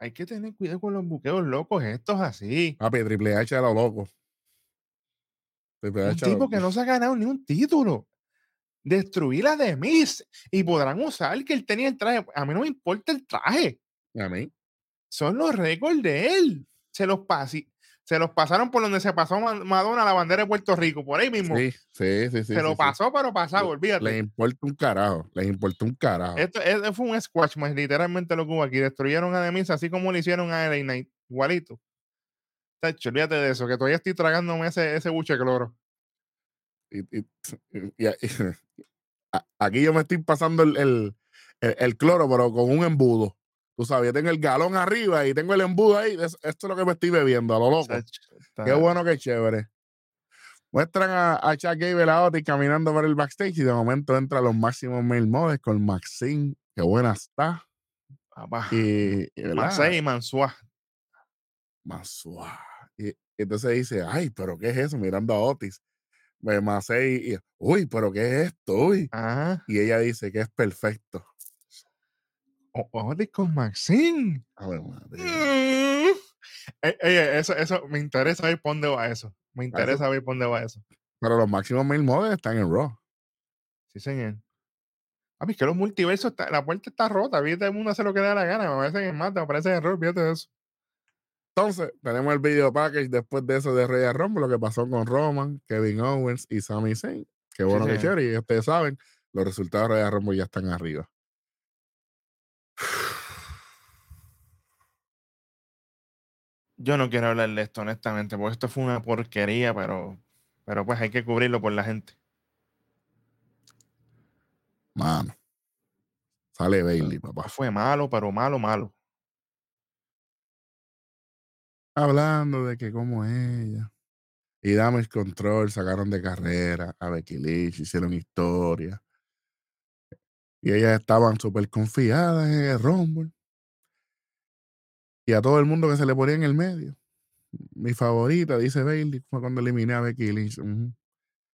Speaker 2: Hay que tener cuidado con los buqueos locos estos así.
Speaker 1: Papi, Triple H a lo loco. Triple
Speaker 2: Un
Speaker 1: H
Speaker 2: tipo que no se ha ganado ni un título. Destruir a The Miz. Y podrán usar que él tenía el traje. A mí no me importa el traje.
Speaker 1: A mí.
Speaker 2: Son los récords de él. Se los, pasi- se los pasaron por donde se pasó Ma- Madonna la bandera de Puerto Rico. Por ahí mismo.
Speaker 1: Sí, sí, sí. sí
Speaker 2: se lo
Speaker 1: sí, sí.
Speaker 2: pasó, pero pasado, olvídate.
Speaker 1: Les importa un carajo. Les importa un carajo.
Speaker 2: Esto, esto fue un squash más literalmente lo que hubo aquí. Destruyeron a Demis así como lo hicieron a LA Knight. Igualito. Tacho, olvídate de eso, que todavía estoy tragándome ese, ese buche de cloro. (laughs)
Speaker 1: A- aquí yo me estoy pasando el, el, el- el cloro, pero con un embudo. Tú sabes, yo tengo el galón arriba y tengo el embudo ahí. es- esto es lo que me estoy bebiendo, a lo loco. Qué bueno, qué chévere. Muestran a, a Chuck Gable a Otis caminando por el backstage y de momento entra los máximos mail models con Maxine. Qué buena está.
Speaker 2: papá.
Speaker 1: Y, y. Más suave. Y, y entonces dice, ay, pero ¿qué es eso? Mirando a Otis. Masei, y, uy, pero ¿qué es esto? Uy.
Speaker 2: Ajá.
Speaker 1: Y ella dice que es perfecto.
Speaker 2: O- Otis con Maxine.
Speaker 1: A ver, madre.
Speaker 2: Mm. Eh, eso, eso, me interesa ver por dónde va eso. Me interesa ver por dónde va eso.
Speaker 1: Pero los máximos mail models están en Raw.
Speaker 2: Sí, señor. A mí que los multiversos, está- la puerta está rota, ¿viste? El mundo hace lo que le da la gana. Me parece que es más, me parece error, fíjate eso.
Speaker 1: Entonces, tenemos el video package después de eso de Royal Rumble, lo que pasó con Roman, Kevin Owens y Sami Zayn. Qué
Speaker 2: Sí,
Speaker 1: bueno que
Speaker 2: sí.
Speaker 1: chévere. Y ustedes saben, los resultados de Royal Rumble ya están arriba.
Speaker 2: Yo no quiero hablar de esto, honestamente, porque esto fue una porquería, pero, pero pues hay que cubrirlo por la gente.
Speaker 1: Mano. Sale Bailey, papá.
Speaker 2: Fue malo, pero malo, malo.
Speaker 1: Hablando de que como ella y Damage Control sacaron de carrera a Becky Lynch, hicieron historia. Y ellas estaban súper confiadas en el Rumble. Y a todo el mundo que se le ponía en el medio. Mi favorita, dice Bailey, fue cuando eliminé a Becky Lynch.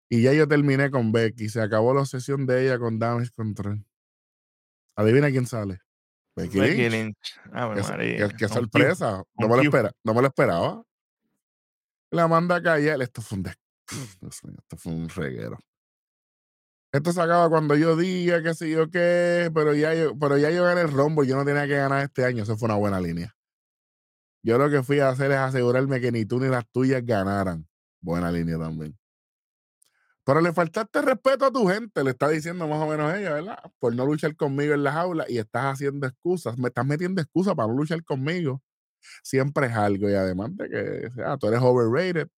Speaker 1: Y ya yo terminé con Becky. Se acabó la obsesión de ella con Damage Control. Adivina quién sale. Becky,
Speaker 2: Becky
Speaker 1: Lynch. Qué, qué- qué sorpresa. No me, lo
Speaker 2: Q.
Speaker 1: espera, no me lo esperaba. La manda a callar. Esto fue un des- (sniffs) esto fue un reguero. Esto se acaba cuando yo diga que sé yo qué, pero ya yo, pero ya yo gané el rombo, yo no tenía que ganar este año, eso fue una buena línea. Yo lo que fui a hacer es asegurarme que ni tú ni las tuyas ganaran. Buena línea también. Pero le faltaste respeto a tu gente, le está diciendo más o menos ella, ¿verdad? Por no luchar conmigo en las aulas y estás haciendo excusas, me estás metiendo excusas para no luchar conmigo. Siempre es algo y además de que sea, tú eres overrated,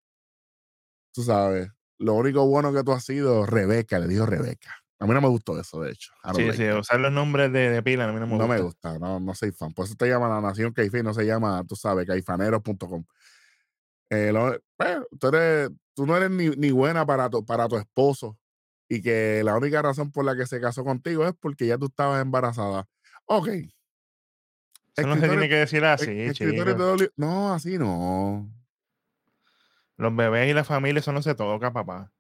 Speaker 1: tú sabes. Lo único bueno que tú has sido, Rebeca, le dijo Rebeca. A mí no me gustó eso, de hecho.
Speaker 2: Sí,
Speaker 1: like
Speaker 2: sí,
Speaker 1: that.
Speaker 2: usar los nombres de, de pila a mí no me
Speaker 1: No
Speaker 2: gusta.
Speaker 1: me gusta, no, no soy fan. Por eso te llama la Nación Caifín, no se llama, tú sabes, caifaneros.com. Eh, pues, tú, eres- tú no eres ni, ni buena para tu, para tu esposo y que la única razón por la que se casó contigo es porque ya tú estabas embarazada. Ok.
Speaker 2: Eso no se tiene que decir así,
Speaker 1: doble- No, así no.
Speaker 2: Los bebés y la familia, eso no se toca, papá.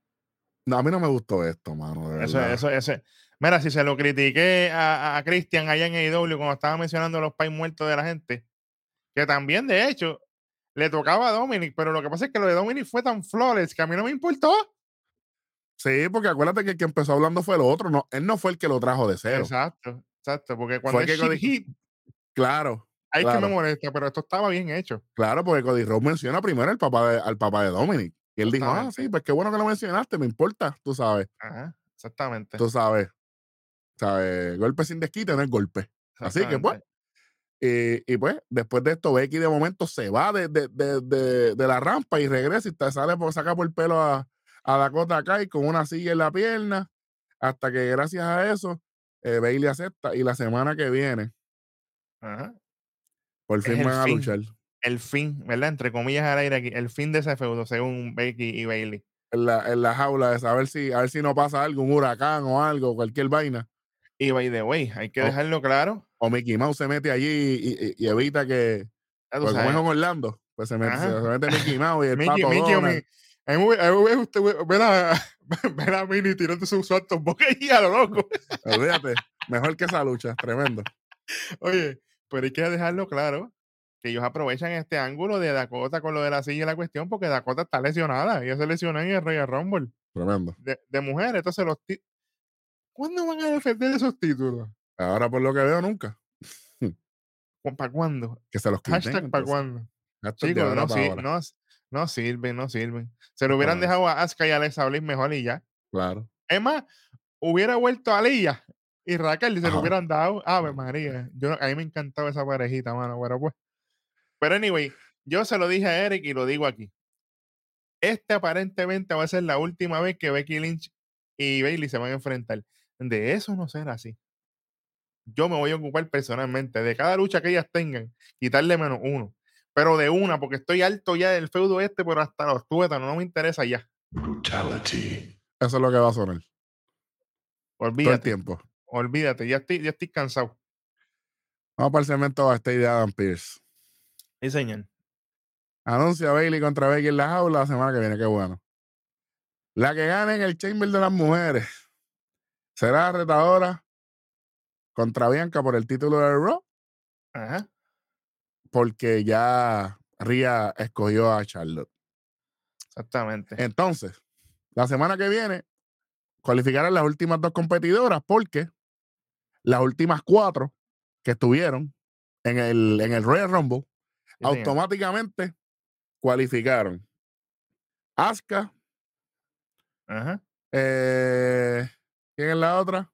Speaker 1: No, a mí no me gustó esto, mano. de
Speaker 2: Eso, eso, eso. Mira, si se lo critiqué a, a, Christian allá en AEW cuando estaba mencionando los pais muertos de la gente, que también, de hecho, le tocaba a Dominic, pero lo que pasa es que lo de Dominic fue tan flores que a mí no me importó.
Speaker 1: Sí, porque acuérdate que el que empezó hablando fue el otro. No, él no fue el que lo trajo de cero.
Speaker 2: Exacto, exacto, porque cuando
Speaker 1: Fue
Speaker 2: es
Speaker 1: que Cody-
Speaker 2: hit,
Speaker 1: Claro,
Speaker 2: que
Speaker 1: claro.
Speaker 2: me molesta, pero esto estaba bien hecho.
Speaker 1: claro, porque Cody Rhodes menciona primero al papá de, al papá de Dominic. Y él dijo, ah, sí, pues qué bueno que lo mencionaste, me importa, tú sabes,
Speaker 2: Ajá, exactamente.
Speaker 1: tú sabes. ¿Sabes? Golpe sin desquite no es golpe. Así que pues,
Speaker 2: exactamente.
Speaker 1: y, y pues, después de esto, Becky de momento se va de, de, de, de- de la rampa y regresa y te sale por saca por el pelo a, a Dakota Kai con una silla en la pierna. Hasta que gracias a eso, eh, Bailey acepta. Y la semana que viene,
Speaker 2: Ajá.
Speaker 1: por fin van a luchar.
Speaker 2: El fin, ¿verdad? Entre comillas al aire aquí, el fin de ese feudo, según Becky y Bailey.
Speaker 1: En la, en la jaula de saber si, a ver si no pasa algo, un huracán o algo, cualquier vaina.
Speaker 2: Y by the way, hay que dejarlo claro.
Speaker 1: O Mickey Mouse se mete allí y, y- y evita que. Pues como es en Orlando, pues se mete, se, mete Mickey Mouse y el
Speaker 2: Mickey,
Speaker 1: pato
Speaker 2: Mickey,
Speaker 1: Donald.
Speaker 2: a mí me- a mí me gusta ver- ver a, (laughs) ver a Minnie tirando sus saltos boca y a lo loco.
Speaker 1: Olvídate, mejor que esa lucha, tremendo.
Speaker 2: Oye, pero hay que dejarlo claro que ellos aprovechan este ángulo de Dakota con lo de la silla y la cuestión porque Dakota está lesionada. Ella se lesionó en el Royal Rumble
Speaker 1: Tremendo.
Speaker 2: de, de mujeres. Entonces, los ¿cuándo van a defender esos títulos?
Speaker 1: Ahora por lo que veo, nunca. (laughs)
Speaker 2: ¿Para cuándo?
Speaker 1: Que se los quiten.
Speaker 2: Hashtag para cuándo.
Speaker 1: Hashtag
Speaker 2: Chicos, no,
Speaker 1: ahora.
Speaker 2: no, no sirven, no sirven. Se lo hubieran dejado a Asuka y a Alexa Bliss mejor y ya.
Speaker 1: Claro.
Speaker 2: Es más, hubiera vuelto a Lilla y Raquel y se lo
Speaker 1: Ajá.
Speaker 2: hubieran dado. Ave María. Yo, a mí me encantaba esa parejita, mano. Pero pues. Pero anyway, yo se lo dije a Eric y lo digo aquí. Este aparentemente va a ser la última vez que Becky Lynch y Bailey se van a enfrentar. De eso no será así. Yo me voy a ocupar personalmente de cada lucha que ellas tengan, quitarle menos uno. Pero de una, porque estoy alto ya del feudo este, pero hasta los tuétanos, no me interesa ya.
Speaker 1: Brutality. Eso es lo que va a sonar todo el
Speaker 2: Olvídate.
Speaker 1: tiempo.
Speaker 2: Olvídate, ya estoy, ya estoy cansado.
Speaker 1: Vamos para el segmento backstage de Adam Pierce.
Speaker 2: Sí, señor.
Speaker 1: Anuncia a Bailey contra Becky en la jaula la semana que viene, qué bueno. La que gane en el Chamber de las Mujeres (laughs) será la retadora contra Bianca por el título de Raw,
Speaker 2: Ajá.
Speaker 1: porque ya Ria escogió a Charlotte.
Speaker 2: Exactamente.
Speaker 1: Entonces, la semana que viene cualificarán las últimas dos competidoras porque las últimas cuatro que estuvieron en el, en el Royal Rumble. Automáticamente cualificaron Asuka,
Speaker 2: Ajá.
Speaker 1: eh, ¿quién es la otra?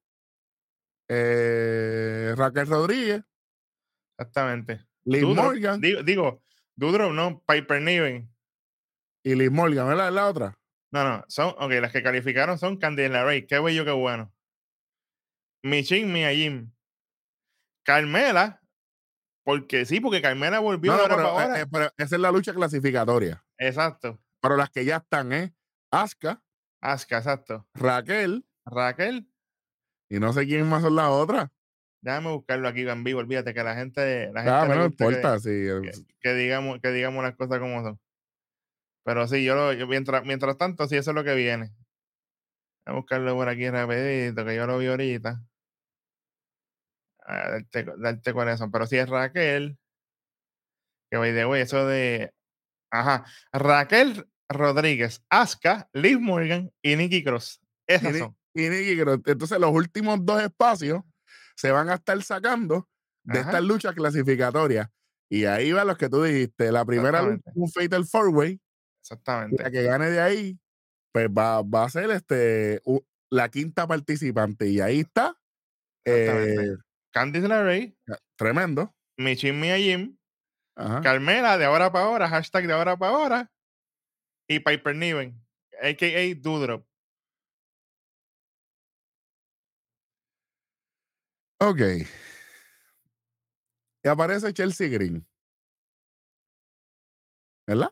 Speaker 1: Eh, Raquel Rodríguez,
Speaker 2: Exactamente.
Speaker 1: Liz Morgan
Speaker 2: Digo, digo Doudrop, no, Piper Niven.
Speaker 1: y Liz Morgan, ¿verdad? Es la otra.
Speaker 2: No, no, son, ok, las que calificaron son Candela Ray, qué bello, qué bueno. Michin Miyajim. Carmela, porque sí, porque Carmela volvió
Speaker 1: No, no,
Speaker 2: ahora
Speaker 1: pero,
Speaker 2: para
Speaker 1: eh,
Speaker 2: ahora.
Speaker 1: eh, pero esa es la lucha clasificatoria.
Speaker 2: Exacto.
Speaker 1: Pero las que ya están es Asuka,
Speaker 2: Asuka, exacto.
Speaker 1: Raquel
Speaker 2: Raquel,
Speaker 1: y no sé quién más son las otras.
Speaker 2: déjame buscarlo aquí en vivo, olvídate que la gente, la gente
Speaker 1: Ah,
Speaker 2: le
Speaker 1: pero no
Speaker 2: gusta que-
Speaker 1: importa. sí,
Speaker 2: que, que digamos, que digamos las cosas como son. Pero sí, yo, lo, yo mientras, mientras tanto, sí, eso es lo que viene. Voy a buscarlo por aquí rapidito, que yo lo vi ahorita. A darte, cu- darte cuáles son. Pero sí es Raquel. Que by the way, eso de. Ajá. Raquel Rodríguez, Asuka, Liv Morgan y Nikki Cross.
Speaker 1: Y,
Speaker 2: Esas
Speaker 1: Ni-
Speaker 2: son.
Speaker 1: y Nikki Cross. Entonces, los últimos dos espacios se van a estar sacando de
Speaker 2: Ajá.
Speaker 1: estas luchas clasificatorias. Y ahí va los que tú dijiste. La primera lucha un Fatal Four Way. Y
Speaker 2: Exactamente.
Speaker 1: la que gane de ahí, pues va, va a ser este, la quinta participante. Y ahí está. Eh,
Speaker 2: Candice LeRae,
Speaker 1: tremendo.
Speaker 2: Michin Mia Jim,
Speaker 1: Ajá.
Speaker 2: Carmela de ahora para ahora, hashtag de ahora para ahora, y Piper Niven, a.k.a. Doudrop.
Speaker 1: Ok. Y aparece Chelsea Green. ¿Verdad?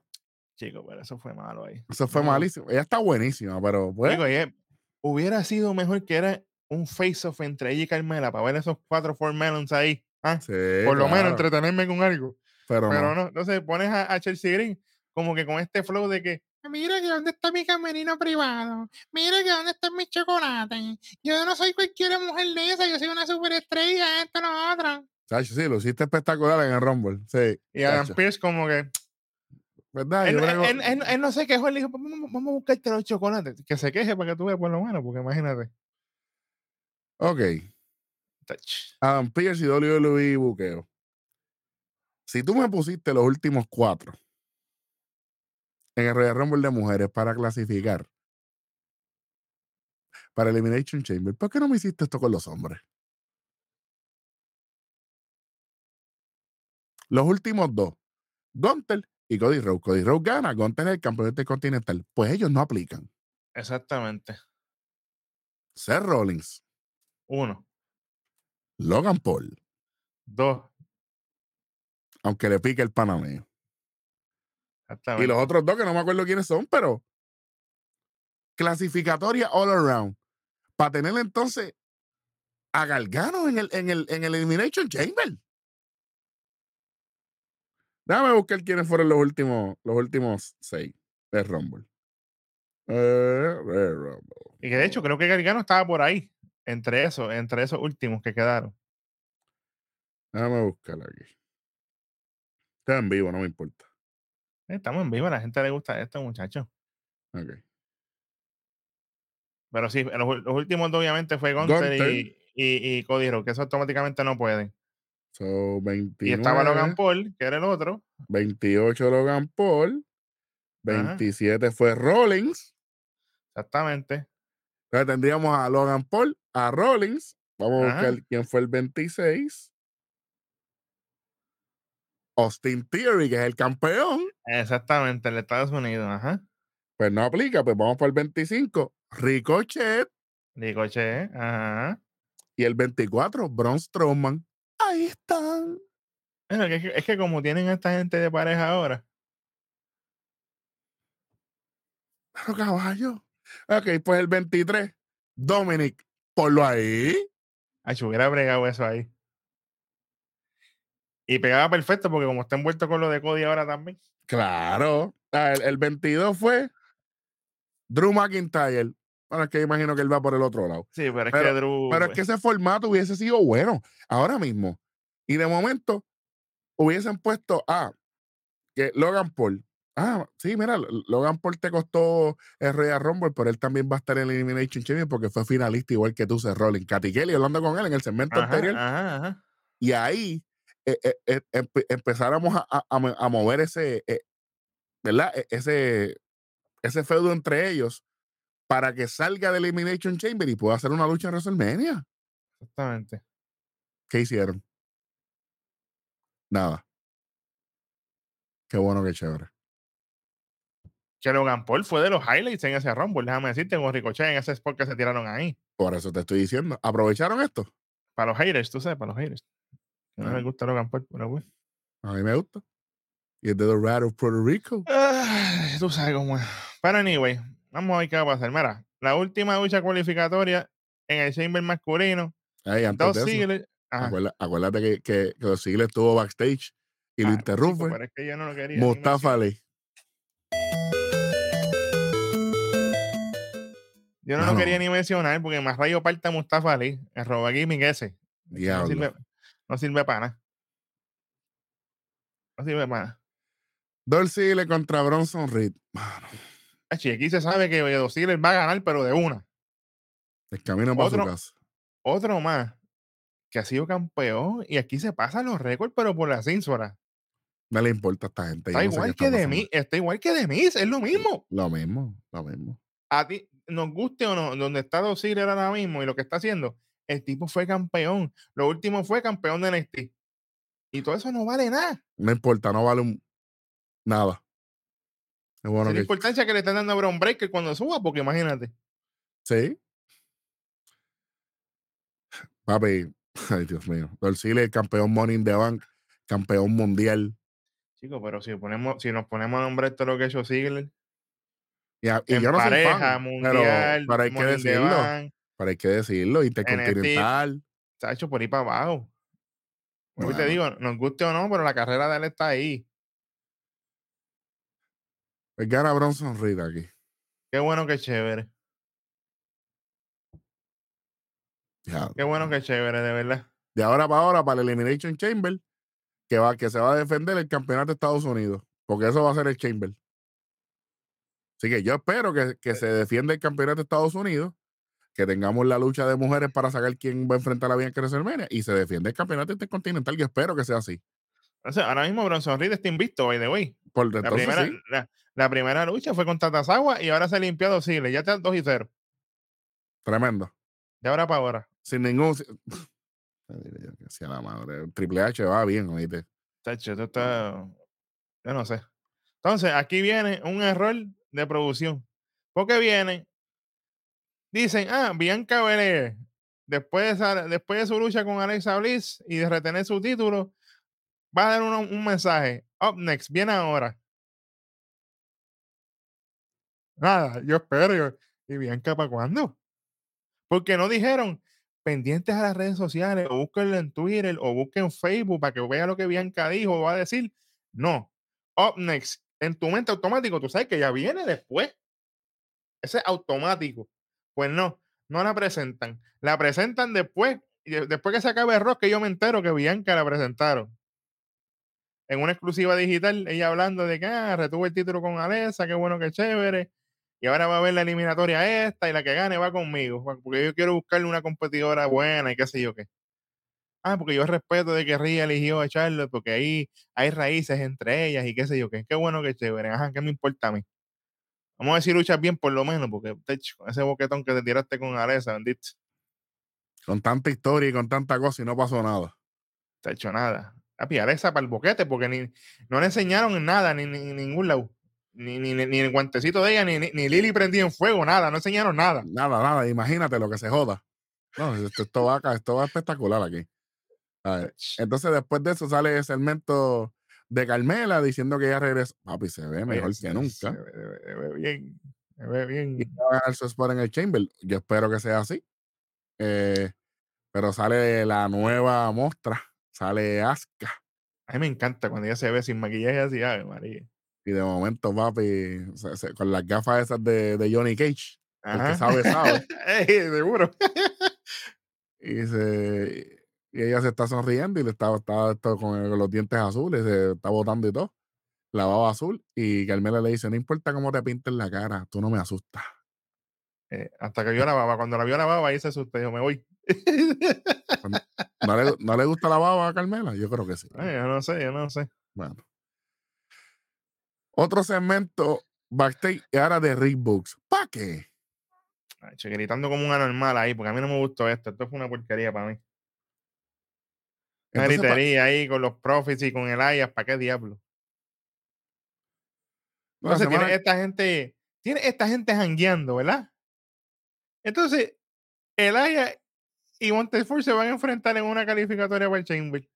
Speaker 2: Chico, pero eso fue malo ahí.
Speaker 1: Eso fue
Speaker 2: No.
Speaker 1: malísimo. Ella está buenísima, pero pues.
Speaker 2: Digo, oye, hubiera sido mejor que era un face-off entre ella y Carmela para ver esos cuatro Four Melons ahí. ah,
Speaker 1: sí,
Speaker 2: por lo menos entretenerme con algo.
Speaker 1: Pero,
Speaker 2: Pero
Speaker 1: no.
Speaker 2: no, entonces pones a, a Chelsea Green como que con este flow de que mira que dónde está mi camerino privado, mira que dónde están mis chocolates. Yo no soy cualquier mujer de esa, yo soy una superestrella, esto, lo otro.
Speaker 1: Chacho, sí, lo hiciste espectacular en el Rumble. Sí.
Speaker 2: Y Adam
Speaker 1: chacho.
Speaker 2: Pierce como que
Speaker 1: ¿Verdad?
Speaker 2: él,
Speaker 1: Yo creo-
Speaker 2: él- él- él no se quejó, él dijo, "Pues vamos, vamos a buscarte los chocolates. Que se queje para que tú veas por lo menos, porque imagínate.
Speaker 1: Ok.
Speaker 2: Tach.
Speaker 1: Adam Pierce y WWE Buqueo. Si tú me pusiste los últimos cuatro en el Royal Rumble de mujeres para clasificar para Elimination Chamber, ¿por qué no me hiciste esto con los hombres? Los últimos dos, Gunter y Cody Rhodes. Cody Rhodes gana, Gunter es el campeón intercontinental. Pues ellos no aplican.
Speaker 2: Exactamente.
Speaker 1: Seth Rollins,
Speaker 2: Uno.
Speaker 1: Logan Paul,
Speaker 2: Dos.
Speaker 1: aunque le pique el panameo. Y los otros dos que no me acuerdo quiénes son, pero clasificatoria all around. Para tener entonces a Galgano en el, en el, en el Elimination Chamber. Déjame buscar quiénes fueron los últimos, los últimos seis de Rumble. Eh, Rumble.
Speaker 2: Y que de hecho creo que Gargano estaba por ahí. Entre esos, entre esos últimos que quedaron.
Speaker 1: Déjame buscar aquí. Está en vivo, no me importa.
Speaker 2: Eh, Estamos en vivo, a la gente le gusta esto, muchachos.
Speaker 1: Ok.
Speaker 2: Pero sí, los, los últimos dos, obviamente fue Gunter. Y, y, y Cody Rhodes, que eso automáticamente no pueden.
Speaker 1: So, 29,
Speaker 2: Y estaba Logan Paul, que era el otro.
Speaker 1: 28 Logan Paul. 27 fue Rollins.
Speaker 2: Exactamente.
Speaker 1: Entonces tendríamos a Logan Paul, a Rollins. Vamos a buscar quién fue el 26. Austin Theory, que es el campeón.
Speaker 2: Exactamente, el de Estados Unidos. Ajá.
Speaker 1: Pues no aplica, pues vamos para el 25. Ricochet.
Speaker 2: Digo, che, ajá.
Speaker 1: Y el 24, Braun Strowman. Ahí están.
Speaker 2: Bueno, es, que, es que como tienen a esta gente de pareja ahora,
Speaker 1: Pero caballo. Ok, pues el 23, Dominic. Ponlo ahí.
Speaker 2: ay, se hubiera bregado eso ahí. Y pegaba perfecto porque como está envuelto con lo de Cody ahora también.
Speaker 1: Claro. Ah, el, el 22 fue Drew McIntyre. Bueno, es que imagino que él va por el otro lado.
Speaker 2: Sí, pero es
Speaker 1: Pero-
Speaker 2: que Drew.
Speaker 1: Pero es que ese formato hubiese sido bueno ahora mismo. Y de momento hubiesen puesto a que Logan Paul. Ah, sí, mira, Logan Paul te costó el Royal Rumble, pero él también va a estar en el Elimination Chamber porque fue finalista igual que tú, Seth Rollins. Katy Kelly hablando con él en el segmento
Speaker 2: Ajá,
Speaker 1: anterior.
Speaker 2: ajá, ajá.
Speaker 1: Y ahí eh, eh, eh, empe- empezáramos a, a- a mo- a mover ese, eh, ¿verdad? E- Ese, ese feudo entre ellos para que salga de Elimination Chamber y pueda hacer una lucha en WrestleMania.
Speaker 2: Exactamente.
Speaker 1: ¿Qué hicieron? Nada. Qué bueno, qué chévere.
Speaker 2: Que Logan Paul fue de los highlights en ese Rumble, déjame decirte, con Ricochet en ese spot que se tiraron ahí.
Speaker 1: Por eso te estoy diciendo. ¿Aprovecharon esto?
Speaker 2: Para los haters, tú sabes, para los haters. No
Speaker 1: Ah.
Speaker 2: les gusta Logan Paul, pero pues.
Speaker 1: A mí me gusta. Y es de The Rat of Puerto Rico.
Speaker 2: Ay, tú sabes cómo es. Pero anyway, vamos a ver qué va a pasar. Mira, la última lucha cualificatoria en el Chamber masculino.
Speaker 1: Ey, antes
Speaker 2: Dos. Ajá.
Speaker 1: acuérdate, acuérdate que, que, que los Ziggler estuvo backstage y lo
Speaker 2: Ah,
Speaker 1: interrumpe.
Speaker 2: chico, pero es que yo no lo quería. ni
Speaker 1: Mustafa. Ali.
Speaker 2: Yo no lo quería ni mencionar porque más rayo parta Mustafa Ali. El roba gimmick ese. No
Speaker 1: Diablo.
Speaker 2: sirve, no sirve para nada. No sirve para nada.
Speaker 1: Dolph Ziggler contra Bronson Reed. Mano,
Speaker 2: Achi, Aquí se sabe que Dos Ziggler va a ganar, pero de una.
Speaker 1: el camino para su
Speaker 2: Otro-
Speaker 1: casa.
Speaker 2: Otro más que ha sido campeón y aquí se pasan los récords, pero por la cínsora.
Speaker 1: No le importa a esta gente.
Speaker 2: Está
Speaker 1: no
Speaker 2: igual que
Speaker 1: está
Speaker 2: de mí, está igual que de mí, es lo mismo.
Speaker 1: Lo mismo, lo mismo.
Speaker 2: A ti, nos guste o no, donde está Dos Ziggler ahora mismo y lo que está haciendo, el tipo fue campeón. Lo último fue campeón de NXT. Y todo eso no vale nada.
Speaker 1: No importa, no vale un, nada. Es bueno
Speaker 2: es la
Speaker 1: que
Speaker 2: importancia que le están dando a Brown Breaker cuando suba, porque imagínate.
Speaker 1: sí. Papi, (laughs) ay Dios mío. Dolph campeón Money in the Bank, campeón mundial.
Speaker 2: Chicos, pero si ponemos, si nos ponemos a nombrar todo lo que hecho Ziggler,
Speaker 1: Y, a- y
Speaker 2: en
Speaker 1: yo no soy
Speaker 2: pareja,
Speaker 1: fan,
Speaker 2: mundial,
Speaker 1: pero, pero hay que decirlo. Pero hay que decirlo. Intercontinental.
Speaker 2: está hecho por ahí para abajo. Vuelvo y te digo, nos guste o no, pero la carrera de él está ahí.
Speaker 1: Pues gana Bronson Reed aquí.
Speaker 2: Qué bueno que chévere.
Speaker 1: Ya.
Speaker 2: Qué bueno que chévere, de verdad.
Speaker 1: De ahora para ahora, para el Elimination Chamber, que, va, que se va a defender el campeonato de Estados Unidos. Porque eso va a ser el Chamber. Así que yo espero que, que se defienda el campeonato de Estados Unidos, que tengamos la lucha de mujeres para saber quién va a enfrentar a la Bianca WrestleMania y se defiende el campeonato intercontinental. Yo espero que sea así.
Speaker 2: Entonces, ahora mismo Bronson Reed está invicto, by the way.
Speaker 1: Por
Speaker 2: La
Speaker 1: entonces
Speaker 2: primera,
Speaker 1: sí.
Speaker 2: la, la primera lucha fue contra Tazawa y ahora se ha limpiado Ziggler. Ya está 2 y 0.
Speaker 1: Tremendo.
Speaker 2: De ahora para ahora.
Speaker 1: Sin ningún. (laughs) La madre. Triple H va bien, oíste.
Speaker 2: Tacho, esto está. Yo no sé. Entonces, aquí viene un error de producción. Porque viene. Dicen, ah, Bianca Belair, después de, después de su lucha con Alexa Bliss y de retener su título, va a dar un mensaje. Up next, viene ahora. Nada, yo espero. yo- ¿Y Bianca para cuándo? Porque no dijeron pendientes a las redes sociales, o búsquenlo en Twitter, o busquen en Facebook para que vea lo que Bianca dijo va a decir. No. Up next, en tu mente automático, tú sabes que ya viene después. Ese es automático. Pues no, no la presentan. La presentan después, después que se acabe el rock, que yo me entero que Bianca la presentaron. En una exclusiva digital, ella hablando de que ah, retuvo el título con Alexa, qué bueno, qué chévere. Y ahora va a ver la eliminatoria esta y la que gane va conmigo. Porque yo quiero buscarle una competidora buena y qué sé yo qué. Ah, porque yo respeto de que Ria eligió a Charlotte porque ahí hay raíces entre ellas y qué sé yo qué. Qué bueno, qué chévere. Ajá, ¿qué me importa a mí? Vamos a decir luchas bien por lo menos, porque tech, con ese boquetón que te tiraste con Alexa, bendito,
Speaker 1: Con tanta historia y con tanta cosa y no pasó nada.
Speaker 2: te ha hecho nada. Papi, Alexa para el boquete, porque ni, no le enseñaron en nada, ni, ni ningún lado. Ni, ni, ni el guantecito de ella, ni, ni, ni Lily prendía en fuego, nada, no enseñaron nada.
Speaker 1: Nada, nada. Imagínate lo que se joda. No, esto, esto va, esto va espectacular aquí. Entonces, después de eso sale el segmento de Carmela diciendo que ella regresa. Papi, se ve mejor que nunca.
Speaker 2: se ve- se ve bien, se ve bien.
Speaker 1: Y va a ganar su spot en el Chamber. Yo espero que sea así. Eh, pero sale la nueva mostra. Sale Asuka.
Speaker 2: A mí me encanta cuando ella se ve sin maquillaje así, ay, María.
Speaker 1: Y de momento, papi, se- se- con las gafas esas de, de Johnny Cage. El que
Speaker 2: Ajá.
Speaker 1: sabe, sabe. (laughs)
Speaker 2: Ey, seguro. (laughs)
Speaker 1: Y, se, y ella se está sonriendo y le está, está con, los dientes azules, se está botando y todo. La baba azul. Y Carmela le dice: No importa cómo te pintes la cara, tú no me asustas.
Speaker 2: Eh, hasta que vio la baba. Cuando la vio la baba, ahí se asustó. Dijo, me voy.
Speaker 1: ¿No le, ¿No le gusta la baba a Carmela? Yo creo que sí.
Speaker 2: Yo no sé, yo no sé.
Speaker 1: Bueno. Otro segmento backstage ahora de Rick Books. ¿Para qué?
Speaker 2: Ay, che, gritando como un anormal ahí, porque a mí no me gustó esto. Esto fue una porquería para mí. Una
Speaker 1: Entonces, pa-
Speaker 2: gritería ahí con los profits y con el Ayas, ¿para qué diablo? Entonces tiene
Speaker 1: semana-
Speaker 2: esta gente, tiene esta gente jangueando, ¿verdad? Entonces, el Ayas y Montefort se van a enfrentar en una calificatoria para el Chamber.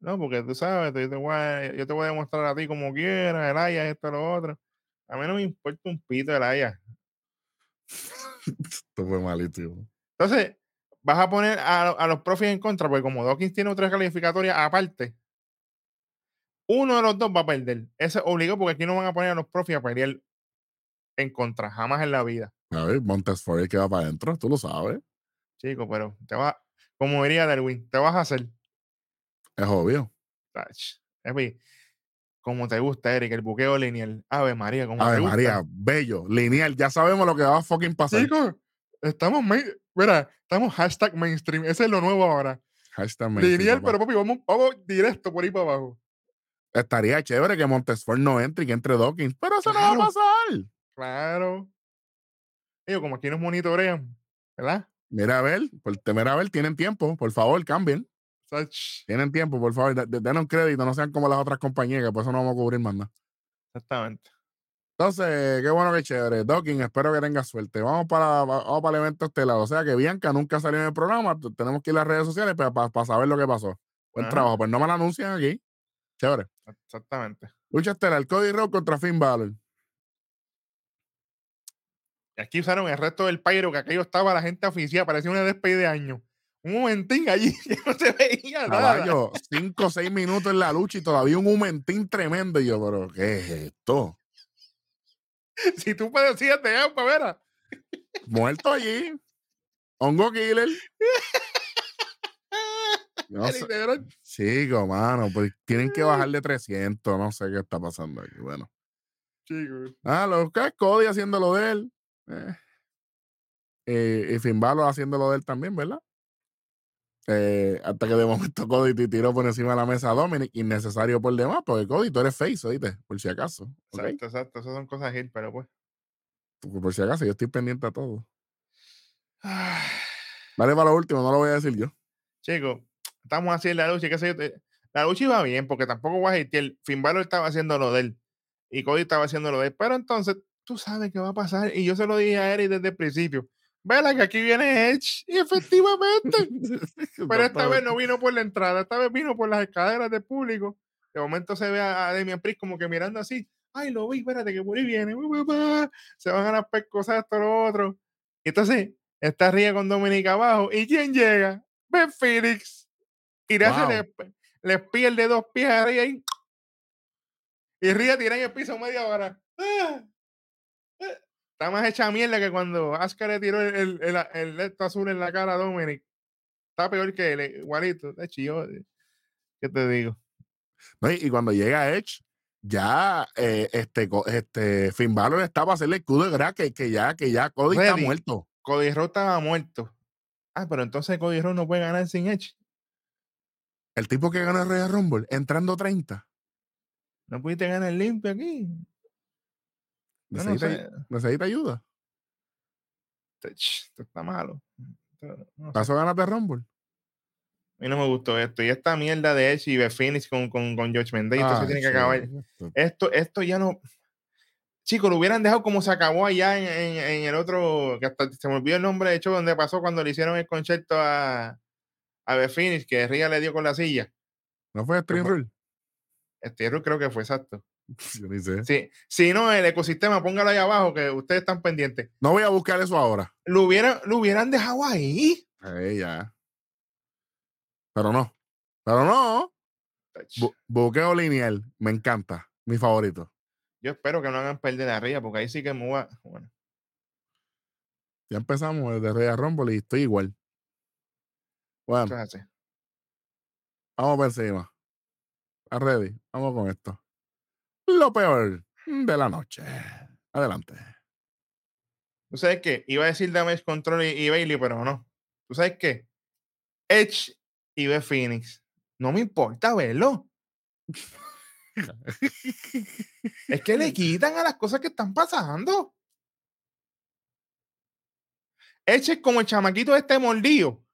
Speaker 2: No, porque tú sabes, yo te, voy a, yo te voy a demostrar a ti como quieras, el Ayas, esto, lo otro. A mí no me importa un pito el Ayas. (laughs)
Speaker 1: Esto fue malísimo.
Speaker 2: Entonces, vas a poner a, a los profes en contra, porque como Dawkins tiene otras calificatorias aparte, uno de los dos va a perder. Eso es obligado porque aquí no van a poner a los profes a pelear en contra, jamás en la vida,
Speaker 1: A ver, Montesfort es que va para adentro, tú lo sabes.
Speaker 2: chico, pero te va, como diría Darwin, te vas a hacer.
Speaker 1: Es obvio.
Speaker 2: Tach. Epi, como te gusta, Eric, el buqueo lineal. Ave María, como
Speaker 1: Ave
Speaker 2: te gusta.
Speaker 1: María, bello, lineal. Ya sabemos lo que va a fucking pasar.
Speaker 2: Chicos, estamos, main- mira, estamos hashtag mainstream, ese es lo nuevo ahora.
Speaker 1: Hashtag mainstream,
Speaker 2: Lineal,
Speaker 1: papá.
Speaker 2: pero papi, vamos, vamos directo por ahí para abajo.
Speaker 1: Estaría chévere que Montesfort no entre y que entre Dawkins, pero eso no va a pasar.
Speaker 2: Claro. Ellos, como aquí nos monitorean, ¿verdad?
Speaker 1: Mira a ver, por temer a ver, tienen tiempo, por favor, cambien. Tienen tiempo, por favor, de- de- denos crédito, no sean como las otras compañías, que por eso no vamos a cubrir más nada.
Speaker 2: Exactamente.
Speaker 1: Entonces, qué bueno que chévere. Dawkins, espero que tengas suerte. Vamos para, vamos para el evento estelar. O sea que Bianca nunca salió en el programa. Tenemos que ir a las redes sociales para, saber lo que pasó. Buen
Speaker 2: Ajá.
Speaker 1: trabajo. Pues no me lo anuncian aquí. Chévere.
Speaker 2: Exactamente.
Speaker 1: Lucha estelar, Cody Rhodes contra Finn Balor.
Speaker 2: Y aquí usaron el resto del pyro, que aquello estaba la gente oficial, parecía una despedida de año. Un momentín allí (laughs) que no se veía nada.
Speaker 1: Caballo, cinco o seis minutos en la lucha y todavía un humentín tremendo. Y yo, pero, ¿qué es esto? (laughs)
Speaker 2: Si tú padecías de agua, vera.
Speaker 1: Muerto allí. Hongo Killer. (laughs) No sé. Chico, mano, pues tienen que bajar (laughs) de 300. No sé qué está pasando aquí. Bueno.
Speaker 2: Chicos.
Speaker 1: Ah, lo que es Cody haciendo lo de él. eh. Eh, y Finn Balor haciendo lo de él también, ¿verdad? Eh, hasta que de momento (laughs) Cody te tiró por encima de la mesa a Dominic, innecesario por demás, porque Cody, tú eres face, oíste, por si acaso.
Speaker 2: Exacto, exacto. Esas son cosas hit, pero pues.
Speaker 1: Por si acaso, yo estoy pendiente a todo. (sighs) Dale para lo último, no lo voy a decir yo.
Speaker 2: Chicos, estamos así en la lucha. qué sé yo, te- La lucha iba bien, porque tampoco voy a hatear. Finn Balor estaba haciendo lo de él. Y Cody estaba haciendo lo de él. Pero entonces, tú sabes qué va a pasar. Y yo se lo dije a Eric desde el principio. Vela que aquí viene Edge. Y efectivamente. (laughs) Pero esta vez no vino por la entrada, esta vez vino por las escaleras del público. De momento se ve a, Damian Priest como que mirando así. Ay, lo vi, espérate que por ahí viene. bu, bu, bu". Se van a las pescosas, esto, lo otro. Y entonces, está Ría con Dominica abajo. ¿Y quién llega? Ben Phoenix. Y le,
Speaker 1: Wow.
Speaker 2: le, le pierde dos pies a Ría ahí. Y Ría tira en el piso media hora. Ah. Está más hecha mierda que cuando Asuka le tiró el, el, el, el azul en la cara a Dominic. Está peor que él, igualito. Yo, eh, ¿qué te digo?
Speaker 1: No, y, y cuando llega Edge, ya eh, este, este Finn Balor está para hacerle escudo de gra que, que ya, que ya Cody está muerto.
Speaker 2: Cody Rhodes estaba muerto. Ah, pero entonces Cody Rhodes no puede ganar sin Edge.
Speaker 1: El tipo que gana el Royal Rumble, entrando 30.
Speaker 2: No pudiste ganar limpio aquí. Yo no
Speaker 1: Necesita,
Speaker 2: sé.
Speaker 1: necesita ayuda.
Speaker 2: Esto está malo. No sé.
Speaker 1: Paso ganas de Rumble.
Speaker 2: A mí no me gustó esto. Y esta mierda de Edge y de Phoenix con, con, con George tiene que
Speaker 1: chico,
Speaker 2: acabar.
Speaker 1: esto-
Speaker 2: Esto, ya no. Chicos, lo hubieran dejado como se acabó allá en, en- en el otro. Que hasta se me olvidó el nombre de hecho donde pasó cuando le hicieron el concierto a, a The Phoenix, que Ría le dio con la silla.
Speaker 1: ¿No fue Stream? Rule?
Speaker 2: Error creo que fue exacto. (laughs)
Speaker 1: Yo ni sé.
Speaker 2: Sí, si no, el ecosistema, póngalo ahí abajo que ustedes están pendientes.
Speaker 1: No voy a buscar eso ahora.
Speaker 2: Lo hubieran, lo hubieran dejado ahí.
Speaker 1: Eh, ya. Pero no. Pero no. Bu- buqueo lineal. Me encanta. Mi favorito.
Speaker 2: Yo espero que no hagan perder a Ría, porque ahí sí que me voy a- Bueno,
Speaker 1: Ya empezamos desde Royal Rumble y estoy igual. Bueno, vamos por encima. ¿Estás ready? Vamos con esto. Lo peor de la noche. Adelante.
Speaker 2: ¿Tú sabes qué? Iba a decir Damage Control y, y Bailey, pero no. ¿Tú sabes qué? Edge y B Phoenix. No me importa verlo. es que le quitan a las cosas que están pasando. Edge es como el chamaquito este mordido.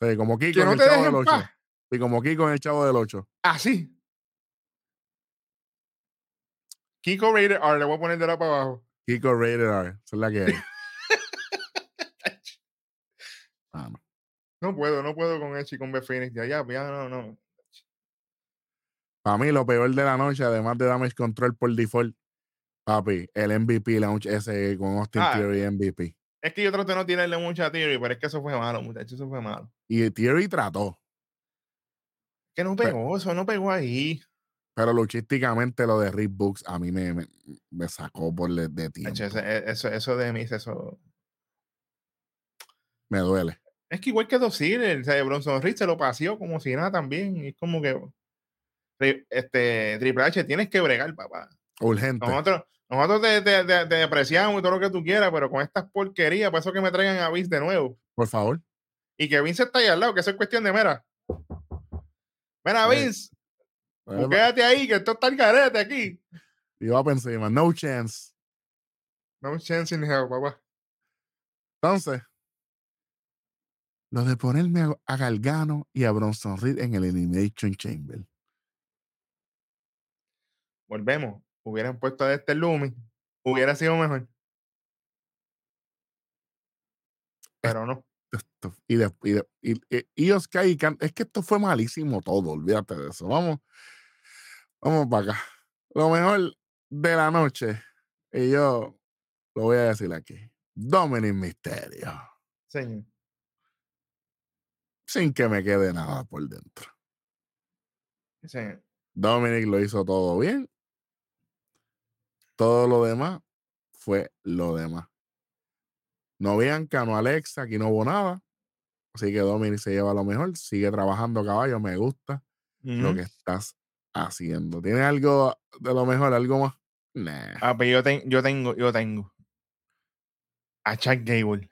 Speaker 1: Sí, como Kiko
Speaker 2: Que
Speaker 1: en
Speaker 2: no
Speaker 1: el
Speaker 2: te
Speaker 1: Chavo del 8.
Speaker 2: paz.
Speaker 1: Sí, como Kiko en el Chavo del 8.
Speaker 2: Así. Kiko Rated R, le voy a poner de la para abajo.
Speaker 1: Kiko Rated R. Esa es la que hay. (laughs) Ah, no.
Speaker 2: Puedo, no puedo con Edge y con B Phoenix. Ya, ya, ya, no, no.
Speaker 1: Para mí, lo peor de la noche, además de Damage Control por default, papi, el MVP launch ese con Austin
Speaker 2: Ah.
Speaker 1: Theory MVP.
Speaker 2: Es que yo trato de no tirarle mucho a Theory, pero es que eso fue malo, muchachos, eso fue malo.
Speaker 1: Y Theory trató,
Speaker 2: Que no
Speaker 1: Pero-
Speaker 2: pegó, eso no pegó ahí.
Speaker 1: Pero luchísticamente lo de Rick Books a mí me, me, me sacó por de, de tiempo.
Speaker 2: E- Eso, eso de mí, eso.
Speaker 1: Me duele.
Speaker 2: Es que igual que Dos Ziggler, o sea, Bronson Reed se lo paseó como si nada también. y Es como que. Este, Triple H, tienes que bregar, papá.
Speaker 1: Urgente.
Speaker 2: Nosotros, nosotros te, te- te- te apreciamos y todo lo que tú quieras, pero con estas porquerías, por eso que me traigan a Vince de nuevo.
Speaker 1: Por favor.
Speaker 2: Y que Vince está ahí al lado, que eso es cuestión de mera. Mira,
Speaker 1: Eh,
Speaker 2: Vince, tú quédate ahí, que esto está el garete aquí.
Speaker 1: Iba para encima. No chance.
Speaker 2: No chance in hell, papá.
Speaker 1: Entonces, lo de ponerme a, a Galgano y a Bronson Reed en el Elimination Chamber.
Speaker 2: Volvemos. Hubieran puesto a este Lumi, hubiera sido mejor. Pero no.
Speaker 1: Esto- y, de, y, de- y, y- y Oscar y Can- es que esto fue malísimo todo, olvídate de eso. Vamos, vamos para acá. Lo mejor de la noche, y yo lo voy a decir aquí. Dominic Misterio,
Speaker 2: Señor.
Speaker 1: sin que me quede nada por dentro.
Speaker 2: Señor.
Speaker 1: Dominic lo hizo todo bien. Todo lo demás fue lo demás. No Bianca, no Alexa, aquí no hubo nada. Así que Dominic se lleva lo mejor. Sigue trabajando caballo, me gusta lo que estás haciendo. ¿Tienes algo de lo mejor, algo más? Nah.
Speaker 2: Ah, pero yo, ten- yo tengo, yo tengo. A Chuck Gable.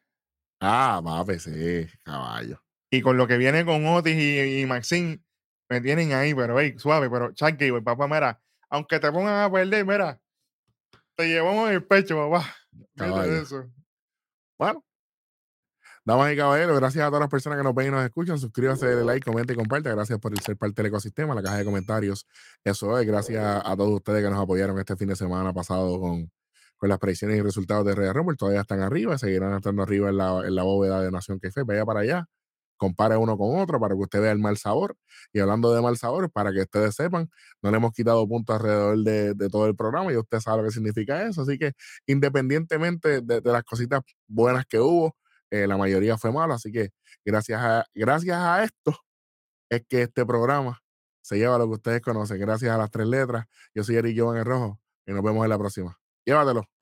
Speaker 1: Ah, papi, sí, caballo.
Speaker 2: Y con lo que viene con Otis y, y Maxine, me tienen ahí, pero hey, suave, pero Chuck Gable, papá, mira, aunque te pongan a perder, mira, te llevamos en el pecho, papá.
Speaker 1: Caballo.
Speaker 2: eso.
Speaker 1: Bueno. Damas y caballeros, gracias a todas las personas que nos ven y nos escuchan. Suscríbase, dale like, comenta y comparte. Gracias por ser parte del ecosistema, la caja de comentarios. Eso es, gracias a todos ustedes que nos apoyaron este fin de semana pasado con, con las predicciones y resultados de Red Rumble. Todavía están arriba, seguirán estando arriba en la, en la bóveda de Nación Café. Vaya para allá, compare uno con otro para que usted vea el mal sabor. Y hablando de mal sabor, para que ustedes sepan, no le hemos quitado puntos alrededor de, de todo el programa y usted sabe lo que significa eso. Así que independientemente de, de las cositas buenas que hubo, eh, la mayoría fue mala. Así que gracias a, gracias a esto es que este programa se lleva lo que ustedes conocen. Gracias a las tres letras. Yo soy Eric Jovan el Rojo y nos vemos en la próxima. Llévatelo.